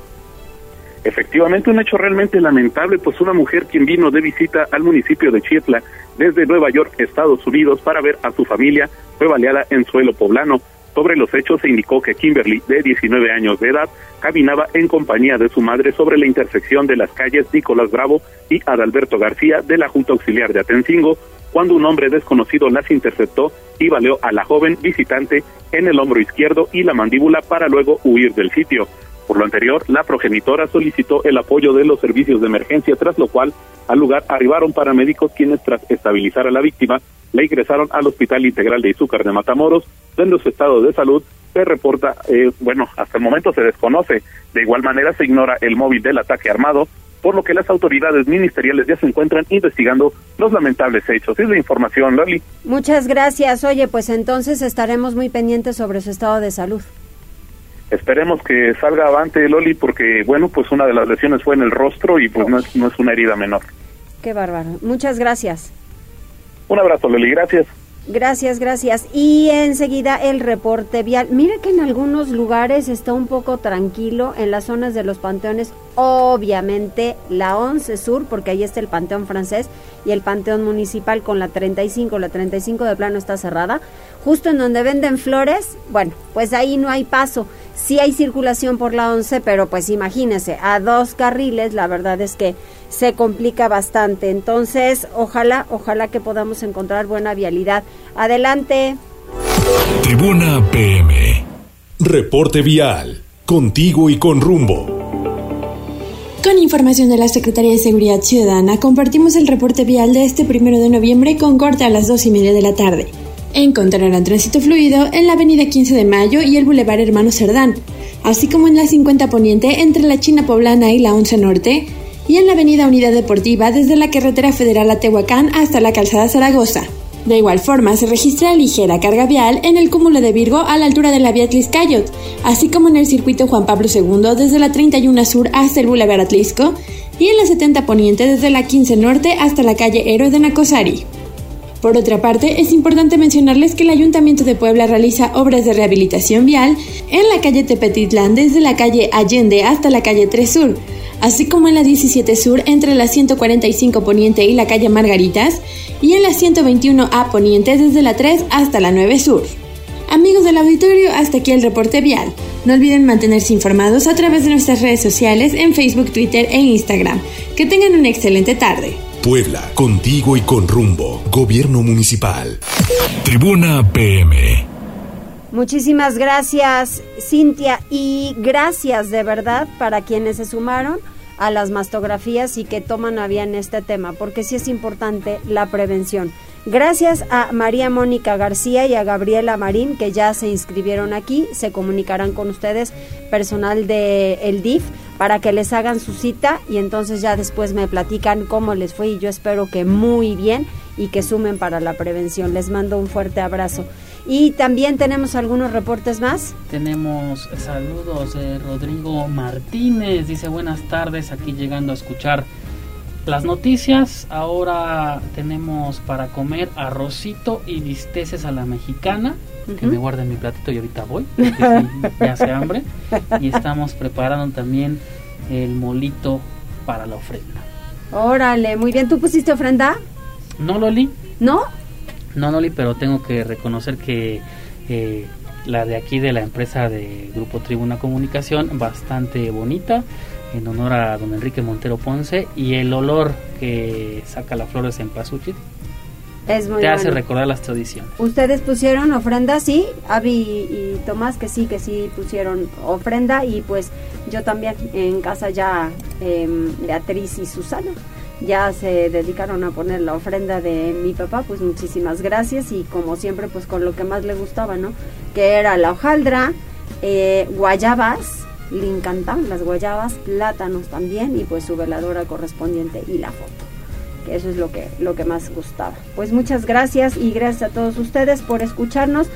Efectivamente, un hecho realmente lamentable, pues una mujer quien vino de visita al municipio de Chietla desde Nueva York, Estados Unidos, para ver a su familia, fue baleada en suelo poblano. Sobre los hechos se indicó que Kimberly, de 19 años de edad, caminaba en compañía de su madre sobre la intersección de las calles Nicolás Bravo y Adalberto García de la Junta Auxiliar de Atencingo, cuando un hombre desconocido las interceptó y baleó a la joven visitante en el hombro izquierdo y la mandíbula para luego huir del sitio. Por lo anterior, la progenitora solicitó el apoyo de los servicios de emergencia, tras lo cual al lugar arribaron paramédicos quienes tras estabilizar a la víctima la ingresaron al Hospital Integral de Izúcar de Matamoros, donde su estado de salud se reporta, eh, bueno, hasta el momento se desconoce. De igual manera se ignora el móvil del ataque armado, por lo que las autoridades ministeriales ya se encuentran investigando los lamentables hechos. Es la información, Loli. Muchas gracias. Oye, pues entonces estaremos muy pendientes sobre su estado de salud. Esperemos que salga avante, Loli, porque, bueno, pues una de las lesiones fue en el rostro y pues no es, no es una herida menor. Qué bárbaro. Muchas gracias. Un abrazo, Loli. Gracias. Gracias, gracias. Y enseguida el reporte vial. Mira que en algunos lugares está un poco tranquilo, en las zonas de los panteones, obviamente la 11 Sur, porque ahí está el Panteón francés y el Panteón Municipal con la 35, la 35 de plano está cerrada. Justo en donde venden flores, bueno, pues ahí no hay paso. Sí hay circulación por la 11, pero pues imagínese, a dos carriles, la verdad es que se complica bastante. Entonces, ojalá, ojalá que podamos encontrar buena vialidad. Adelante. Tribuna PM. Reporte vial. Contigo y con rumbo. Con información de la Secretaría de Seguridad Ciudadana, compartimos el reporte vial de este primero de noviembre con corte a las dos y media de la tarde. Encontrarán tránsito fluido en la avenida 15 de Mayo y el Boulevard Hermano Cerdán, así como en la 50 Poniente entre la China Poblana y la 11 Norte, y en la avenida Unidad Deportiva desde la carretera federal a Tehuacán hasta la calzada Zaragoza. De igual forma, se registra ligera carga vial en el cúmulo de Virgo a la altura de la vía Cayot, así como en el circuito Juan Pablo II desde la 31 Sur hasta el Boulevard Atlisco y en la 70 Poniente desde la 15 Norte hasta la calle Héroe de Nacosari. Por otra parte, es importante mencionarles que el Ayuntamiento de Puebla realiza obras de rehabilitación vial en la calle Tepetitlán desde la calle Allende hasta la calle 3 Sur, así como en la 17 Sur entre la 145 Poniente y la calle Margaritas, y en la 121A Poniente desde la 3 hasta la 9 Sur. Amigos del auditorio, hasta aquí el reporte vial. No olviden mantenerse informados a través de nuestras redes sociales en Facebook, Twitter e Instagram. Que tengan una excelente tarde. Puebla, contigo y con rumbo. Gobierno Municipal. Tribuna PM. Muchísimas gracias, Cintia, y gracias de verdad para quienes se sumaron a las mastografías y que toman a bien este tema, porque sí es importante la prevención. Gracias a María Mónica García y a Gabriela Marín que ya se inscribieron aquí, se comunicarán con ustedes personal de el DIF para que les hagan su cita y entonces ya después me platican cómo les fue y yo espero que muy bien y que sumen para la prevención. Les mando un fuerte abrazo. Y también tenemos algunos reportes más. Tenemos saludos de Rodrigo Martínez. Dice buenas tardes, aquí llegando a escuchar las noticias. Ahora tenemos para comer arrocito y bisteces a la mexicana. Que me guarden mi platito y ahorita voy. ya hace hambre. Y estamos preparando también el molito para la ofrenda. Órale, muy bien. ¿Tú pusiste ofrenda? No, Loli. ¿No? No, Loli, pero tengo que reconocer que eh, la de aquí de la empresa de Grupo Tribuna Comunicación, bastante bonita, en honor a don Enrique Montero Ponce, y el olor que saca la flor de cempasúchil es muy te hace recordar las tradiciones. ¿Ustedes pusieron ofrenda? Sí, Avi y Tomás que sí, que sí pusieron ofrenda y pues yo también en casa ya eh, Beatriz y Susana ya se dedicaron a poner la ofrenda de mi papá, pues muchísimas gracias y como siempre pues con lo que más le gustaba, ¿no? Que era la hojaldra, eh, guayabas, le encantan las guayabas, plátanos también y pues su veladora correspondiente y la foto. Que eso es lo que, lo que más gustaba. Pues muchas gracias y gracias a todos ustedes por escucharnos.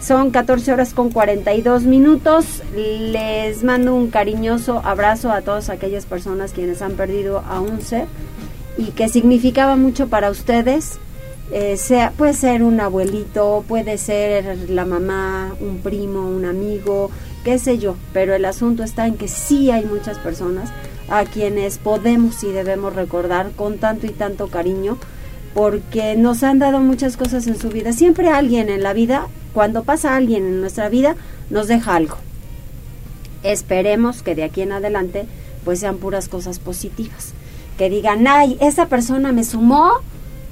Son 14 horas con 42 minutos. Les mando un cariñoso abrazo a todas aquellas personas quienes han perdido a un ser y que significaba mucho para ustedes. Eh, sea, puede ser un abuelito, puede ser la mamá, un primo, un amigo, qué sé yo, pero el asunto está en que sí hay muchas personas a quienes podemos y debemos recordar con tanto y tanto cariño porque nos han dado muchas cosas en su vida. Siempre alguien en la vida, cuando pasa alguien en nuestra vida, nos deja algo. Esperemos que de aquí en adelante pues sean puras cosas positivas que digan, ay, esa persona me sumó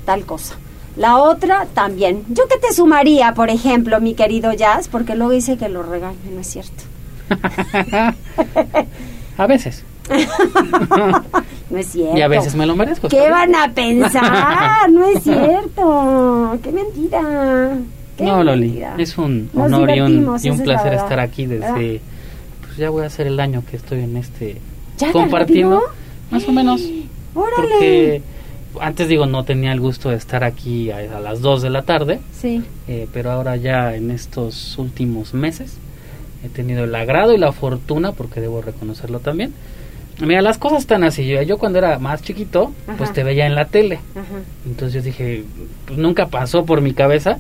tal cosa. La otra también. Yo que te sumaría, por ejemplo, mi querido Jazz, porque luego dice que lo regaño, no es cierto. a veces. no es cierto. Y a veces me lo merezco. ¿Qué van a pensar? no es cierto. Qué mentira. no, Loli, es un honor y un, y un placer estar aquí desde... Pues ya voy a hacer el año que estoy en este... compartiendo. Más o menos. Porque antes digo, no tenía el gusto de estar aquí a, las 2 de la tarde. Sí. Eh, pero ahora ya en estos últimos meses he tenido el agrado y la fortuna, porque debo reconocerlo también. Mira, las cosas están así. Yo, yo cuando era más chiquito, pues te veía en la tele. Entonces yo dije, pues nunca pasó por mi cabeza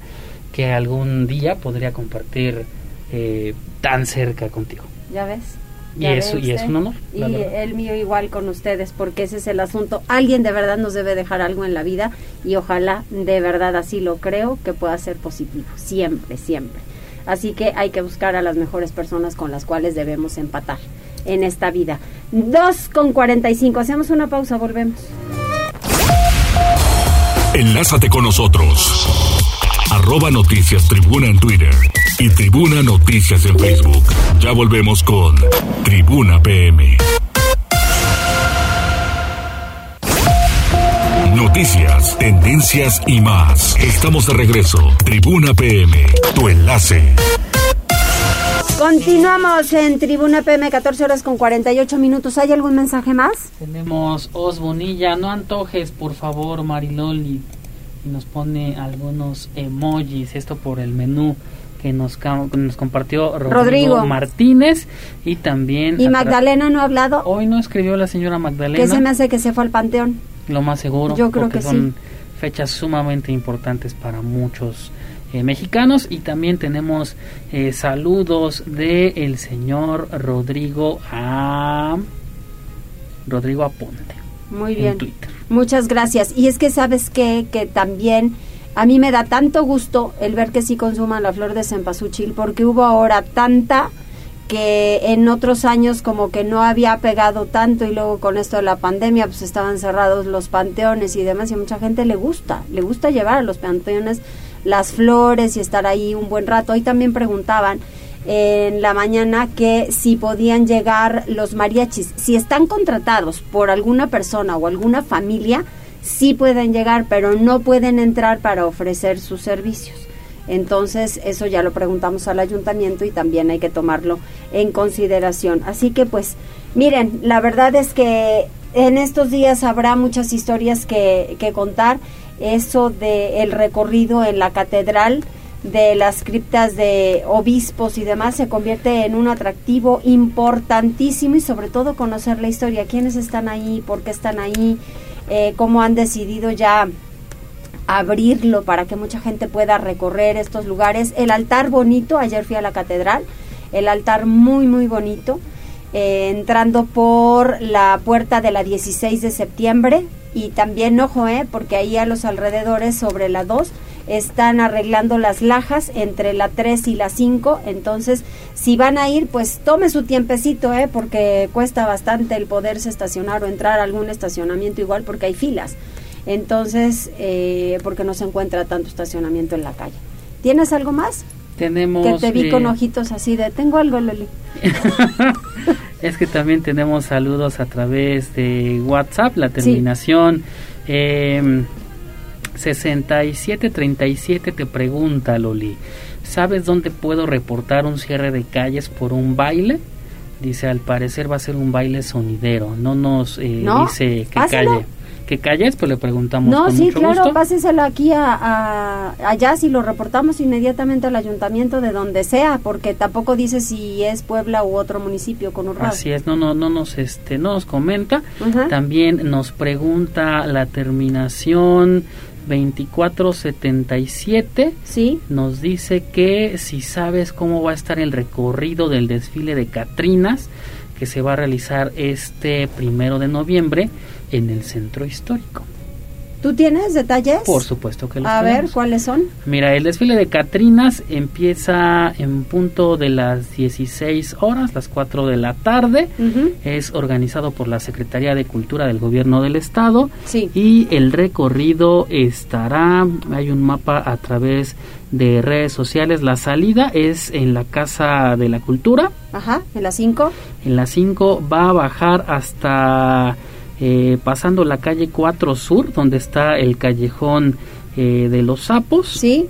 que algún día podría compartir eh, tan cerca contigo. Ya ves. Y, eso, y es un honor. Y el mío igual con ustedes, porque ese es el asunto. Alguien de verdad nos debe dejar algo en la vida y ojalá de verdad así lo creo que pueda ser positivo. Siempre, siempre. Así que hay que buscar a las mejores personas con las cuales debemos empatar en esta vida. 2 con 45. Hacemos una pausa, volvemos. Enlázate con nosotros. Arroba Noticias Tribuna en Twitter y Tribuna Noticias en Facebook. Ya volvemos con Tribuna PM. Noticias, tendencias y más. Estamos de regreso. Tribuna PM, tu enlace. Continuamos en Tribuna PM, 14 horas con 48 minutos. ¿Hay algún mensaje más? Tenemos Os Bonilla, no antojes, por favor, Mariloli. Y nos pone algunos emojis, esto por el menú que nos, nos compartió Rodrigo, Martínez y también... ¿Y Magdalena no ha hablado? Hoy no escribió la señora Magdalena. ¿Qué se me hace que se fue al panteón? Lo más seguro. Yo creo que son fechas sumamente importantes para muchos eh, mexicanos y también tenemos eh, saludos de el señor Rodrigo a Rodrigo Aponte. Muy bien. Muchas gracias. Y es que sabes qué? que también a mí me da tanto gusto el ver que sí consuman la flor de cempasúchil porque hubo ahora tanta que en otros años como que no había pegado tanto y luego con esto de la pandemia pues estaban cerrados los panteones y demás y a mucha gente le gusta, le gusta llevar a los panteones las flores y estar ahí un buen rato. Hoy también preguntaban en la mañana que si podían llegar los mariachis, si están contratados por alguna persona o alguna familia, sí pueden llegar, pero no pueden entrar para ofrecer sus servicios. Entonces, eso ya lo preguntamos al ayuntamiento y también hay que tomarlo en consideración. Así que, pues, miren, la verdad es que en estos días habrá muchas historias que, que contar. Eso de el recorrido en la catedral, de las criptas de obispos y demás se convierte en un atractivo importantísimo y sobre todo conocer la historia, quiénes están ahí, por qué están ahí, eh, cómo han decidido ya abrirlo para que mucha gente pueda recorrer estos lugares. El altar bonito, ayer fui a la catedral, el altar muy, muy bonito, eh, entrando por la puerta de la 16 de septiembre y también, ojo, eh, porque ahí a los alrededores, sobre la 2, están arreglando las lajas entre la 3 y la 5, entonces si van a ir, pues tome su tiempecito, eh, porque cuesta bastante el poderse estacionar o entrar a algún estacionamiento igual porque hay filas entonces, eh, porque no se encuentra tanto estacionamiento en la calle. ¿Tienes algo más? Tenemos... Que te vi con eh, ojitos así de, tengo algo, Loli. es que también tenemos saludos a través de WhatsApp, la terminación eh, 6737 te pregunta, Loli, ¿sabes dónde puedo reportar un cierre de calles por un baile? Dice, al parecer va a ser un baile sonidero, no nos eh, dice qué calle que calles, pues le preguntamos. No, sí, claro, páseselo aquí a, allá si lo reportamos inmediatamente al ayuntamiento de donde sea, porque tampoco dice si es Puebla u otro municipio con Urrado. Así es, no, no, no nos, este, no nos comenta. También nos pregunta la terminación 2477. Sí. Nos dice que si sabes cómo va a estar el recorrido del desfile de Catrinas que se va a realizar este primero de noviembre en el centro histórico. ¿Tú tienes detalles? Por supuesto que los A ver, ¿cuáles son? Mira, el desfile de Catrinas empieza en punto de las 16 horas, las 4 de la tarde. Es organizado por la Secretaría de Cultura del Gobierno del Estado. Sí. Y el recorrido estará, hay un mapa a través de redes sociales. La salida es en la Casa de la Cultura. Ajá, en la 5. En la 5 va a bajar hasta eh, pasando la calle 4 Sur, donde está el callejón eh, de los sapos. Sí.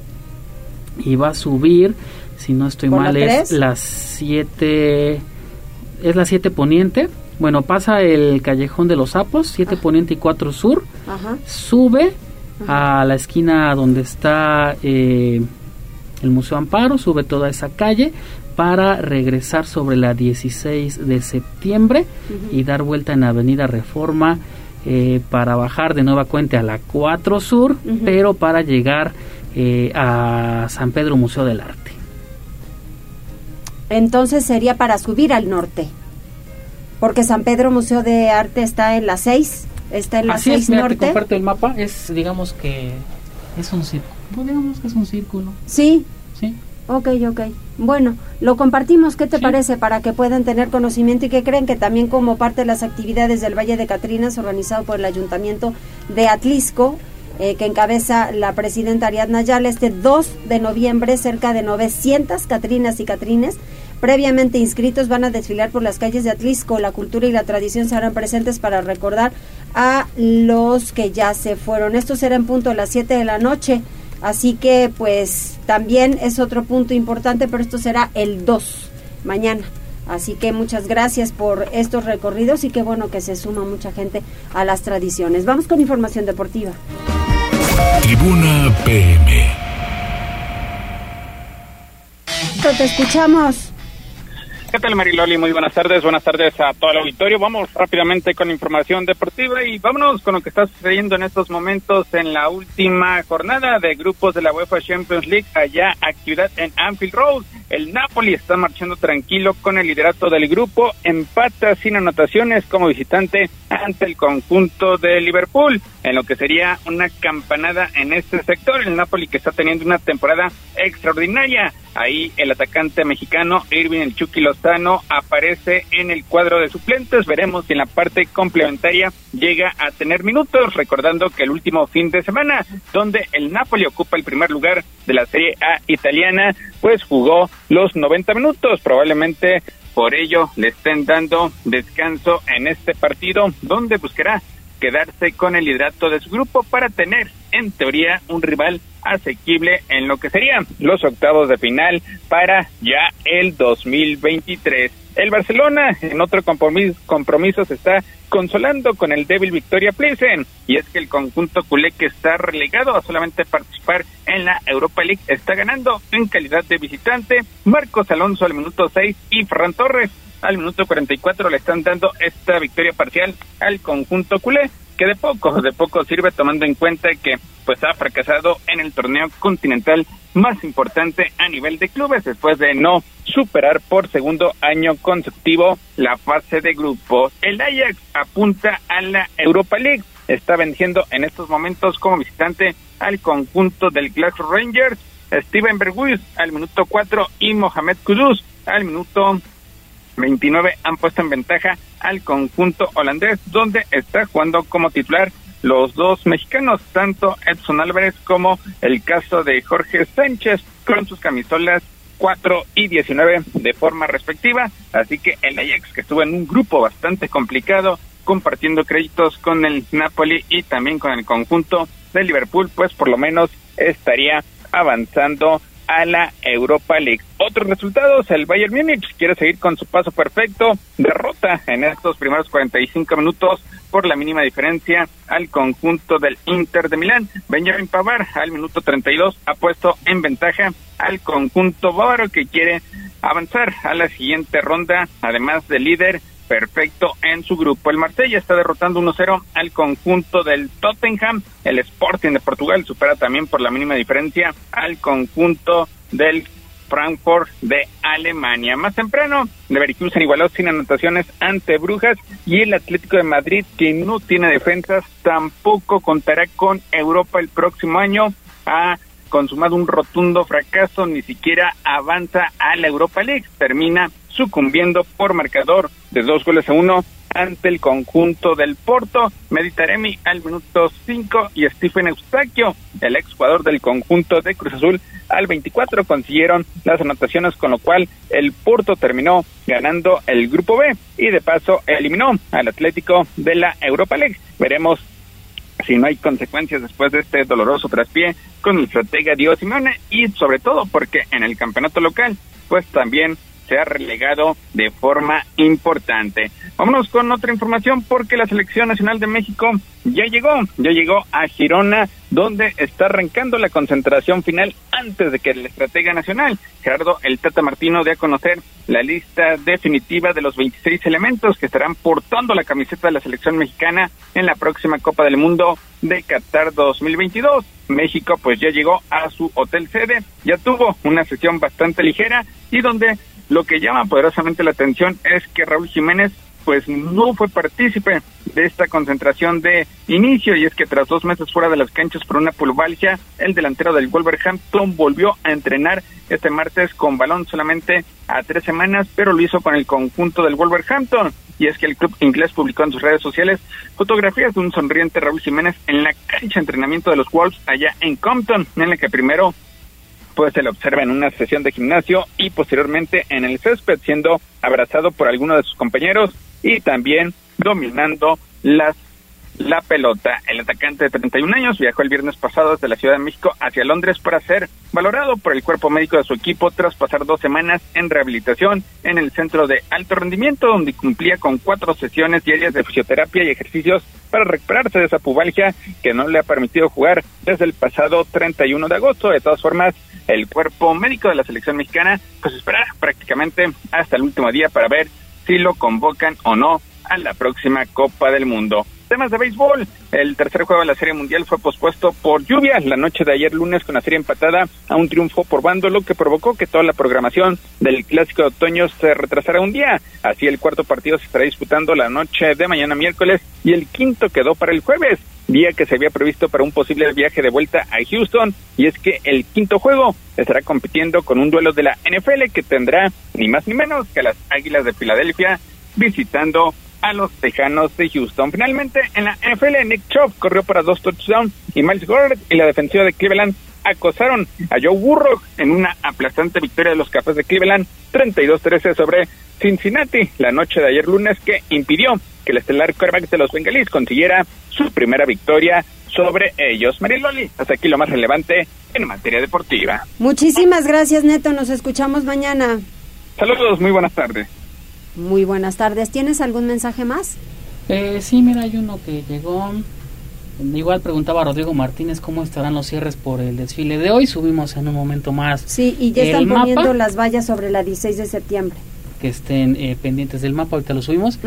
Y va a subir, si no estoy mal, es las 7, es la 7 Poniente. Bueno, pasa el callejón de los sapos, 7 ah. Poniente y 4 Sur. Sube a la esquina donde está eh, el Museo Amparo, sube toda esa calle, para regresar sobre la 16 de septiembre y dar vuelta en Avenida Reforma eh, para bajar de nueva cuenta a la 4 Sur, pero para llegar eh, a San Pedro Museo del Arte. Entonces sería para subir al norte, porque San Pedro Museo de Arte está en la 6, está en la 6 norte. el mapa, es digamos que es un círculo, digamos que es un círculo. Sí. Ok, ok. Bueno, lo compartimos, ¿qué te parece? Para que puedan tener conocimiento y que creen que también como parte de las actividades del Valle de Catrinas, organizado por el Ayuntamiento de Atlisco, eh, que encabeza la presidenta Ariadna Yala, este 2 de noviembre, cerca de 900 Catrinas y Catrines previamente inscritos van a desfilar por las calles de Atlisco. La cultura y la tradición serán presentes para recordar a los que ya se fueron. Esto será en punto a las 7 de la noche. Así que pues también es otro punto importante, pero esto será el 2 mañana. Así que muchas gracias por estos recorridos y qué bueno que se suma mucha gente a las tradiciones. Vamos con información deportiva. Tribuna PM. Te escuchamos. ¿Qué tal Mariloli? Muy buenas tardes, buenas tardes a todo el auditorio. Vamos rápidamente con información deportiva y vámonos con lo que está sucediendo en estos momentos en la última jornada de grupos de la UEFA Champions League allá actividad en Anfield Road. El Napoli está marchando tranquilo con el liderato del grupo, empata sin anotaciones como visitante ante el conjunto de Liverpool, en lo que sería una campanada en este sector. El Napoli que está teniendo una temporada extraordinaria. Ahí el atacante mexicano Irving El Chucky Lozano aparece en el cuadro de suplentes. Veremos si en la parte complementaria llega a tener minutos, recordando que el último fin de semana, donde el Napoli ocupa el primer lugar de la Serie A italiana, pues jugó los 90 minutos. Probablemente por ello le estén dando descanso en este partido, donde buscará quedarse con el liderato de su grupo para tener, en teoría, un rival asequible en lo que serían los octavos de final para ya el 2023. El Barcelona en otro compromiso, compromiso se está consolando con el débil Victoria Plesen y es que el conjunto culé que está relegado a solamente participar en la Europa League está ganando en calidad de visitante. Marcos Alonso al minuto 6 y Ferran Torres al minuto 44 le están dando esta victoria parcial al conjunto culé que de poco, de poco sirve tomando en cuenta que pues ha fracasado en el torneo continental más importante a nivel de clubes después de no superar por segundo año consecutivo la fase de grupos. El Ajax apunta a la Europa League. Está venciendo en estos momentos como visitante al conjunto del Glasgow Rangers, Steven Berghuis al minuto 4 y Mohamed Kudus al minuto 29 han puesto en ventaja al conjunto holandés, donde está jugando como titular los dos mexicanos, tanto Edson Álvarez como el caso de Jorge Sánchez, con sus camisolas 4 y 19 de forma respectiva. Así que el Ajax, que estuvo en un grupo bastante complicado, compartiendo créditos con el Napoli y también con el conjunto de Liverpool, pues por lo menos estaría avanzando a la Europa League. Otros resultados, el Bayern Múnich quiere seguir con su paso perfecto, derrota en estos primeros 45 minutos por la mínima diferencia al conjunto del Inter de Milán. Benjamin Pavar al minuto 32 ha puesto en ventaja al conjunto bávaro que quiere avanzar a la siguiente ronda, además del líder perfecto en su grupo. El Marsella está derrotando 1-0 al conjunto del Tottenham. El Sporting de Portugal supera también por la mínima diferencia al conjunto del Frankfurt de Alemania. Más temprano, Leverkusen igualó sin anotaciones ante Brujas y el Atlético de Madrid, que no tiene defensas, tampoco contará con Europa el próximo año. Ha consumado un rotundo fracaso, ni siquiera avanza a la Europa League. Termina sucumbiendo por marcador de dos goles a uno ante el conjunto del Porto, Meditaremi al minuto 5 y Stephen Eustaquio, el ex jugador del conjunto de Cruz Azul, al 24 consiguieron las anotaciones, con lo cual el Porto terminó ganando el grupo B y de paso eliminó al Atlético de la Europa League. Veremos si no hay consecuencias después de este doloroso traspié con el estratega Dios Simone y sobre todo porque en el campeonato local pues también se ha relegado de forma importante. Vámonos con otra información porque la Selección Nacional de México ya llegó, ya llegó a Girona, donde está arrancando la concentración final antes de que el estratega nacional, Gerardo El Tata Martino, dé a conocer la lista definitiva de los 26 elementos que estarán portando la camiseta de la selección mexicana en la próxima Copa del Mundo de Qatar 2022. México pues ya llegó a su hotel sede, ya tuvo una sesión bastante ligera y donde lo que llama poderosamente la atención es que Raúl Jiménez pues no fue partícipe de esta concentración de inicio y es que tras dos meses fuera de las canchas por una pulvalgia, el delantero del Wolverhampton volvió a entrenar este martes con balón solamente a tres semanas, pero lo hizo con el conjunto del Wolverhampton. Y es que el club inglés publicó en sus redes sociales fotografías de un sonriente Raúl Jiménez en la cancha de entrenamiento de los Wolves allá en Compton, en la que primero pues se le observa en una sesión de gimnasio y posteriormente en el césped siendo abrazado por alguno de sus compañeros y también dominando las la pelota. El atacante de 31 años viajó el viernes pasado desde la Ciudad de México hacia Londres para ser valorado por el cuerpo médico de su equipo tras pasar dos semanas en rehabilitación en el centro de alto rendimiento, donde cumplía con cuatro sesiones diarias de fisioterapia y ejercicios para recuperarse de esa pubalgia que no le ha permitido jugar desde el pasado 31 de agosto. De todas formas, el cuerpo médico de la selección mexicana pues esperará prácticamente hasta el último día para ver si lo convocan o no a la próxima Copa del Mundo. Temas de béisbol. El tercer juego de la Serie Mundial fue pospuesto por lluvia la noche de ayer lunes con la serie empatada a un triunfo por bando, lo que provocó que toda la programación del Clásico de Otoño se retrasara un día. Así el cuarto partido se estará disputando la noche de mañana miércoles y el quinto quedó para el jueves día que se había previsto para un posible viaje de vuelta a Houston, y es que el quinto juego estará compitiendo con un duelo de la NFL que tendrá ni más ni menos que las Águilas de Filadelfia visitando a los Tejanos de Houston. Finalmente, en la NFL, Nick Chubb corrió para dos touchdowns y Miles Gordon y la defensiva de Cleveland acosaron a Joe Burrow en una aplastante victoria de los Cafés de Cleveland 32-13 sobre Cincinnati la noche de ayer lunes que impidió que el estelar quarterback de los Bengalis consiguiera su primera victoria sobre ellos. Mariloli, hasta aquí lo más relevante en materia deportiva. Muchísimas gracias, Neto. Nos escuchamos mañana. Saludos, muy buenas tardes. Muy buenas tardes. ¿Tienes algún mensaje más? Eh, sí, mira, hay uno que llegó. Igual preguntaba a Rodrigo Martínez cómo estarán los cierres por el desfile de hoy. Subimos en un momento más. Sí, y ya están poniendo las vallas sobre la 16 de septiembre. Que estén eh, pendientes del mapa, ahorita lo subimos.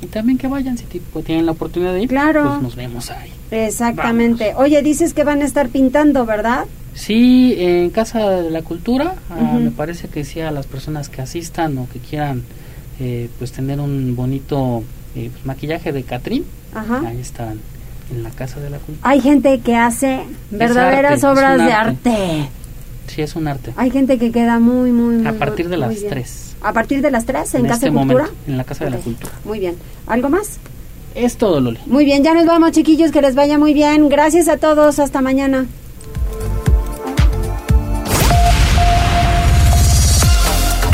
Y también que vayan, si tipo, tienen la oportunidad de ir. Claro. Pues nos vemos ahí. Exactamente. Oye, dices que van a estar pintando, ¿verdad? Sí, en Casa de la Cultura. Ah, me parece que sí a las personas que asistan o que quieran eh, pues tener un bonito eh, pues, maquillaje de Catrín. Ahí están en la Casa de la Cultura. Hay gente que hace verdaderas obras de arte. Sí, es un arte. Hay gente que queda muy, muy, muy A partir de las 3. ¿A partir de las 3 en, Casa este de Cultura? en la Casa de la Cultura. Muy bien. ¿Algo más? Es todo, Loli. Muy bien, ya nos vamos, chiquillos, que les vaya muy bien. Gracias a todos, hasta mañana.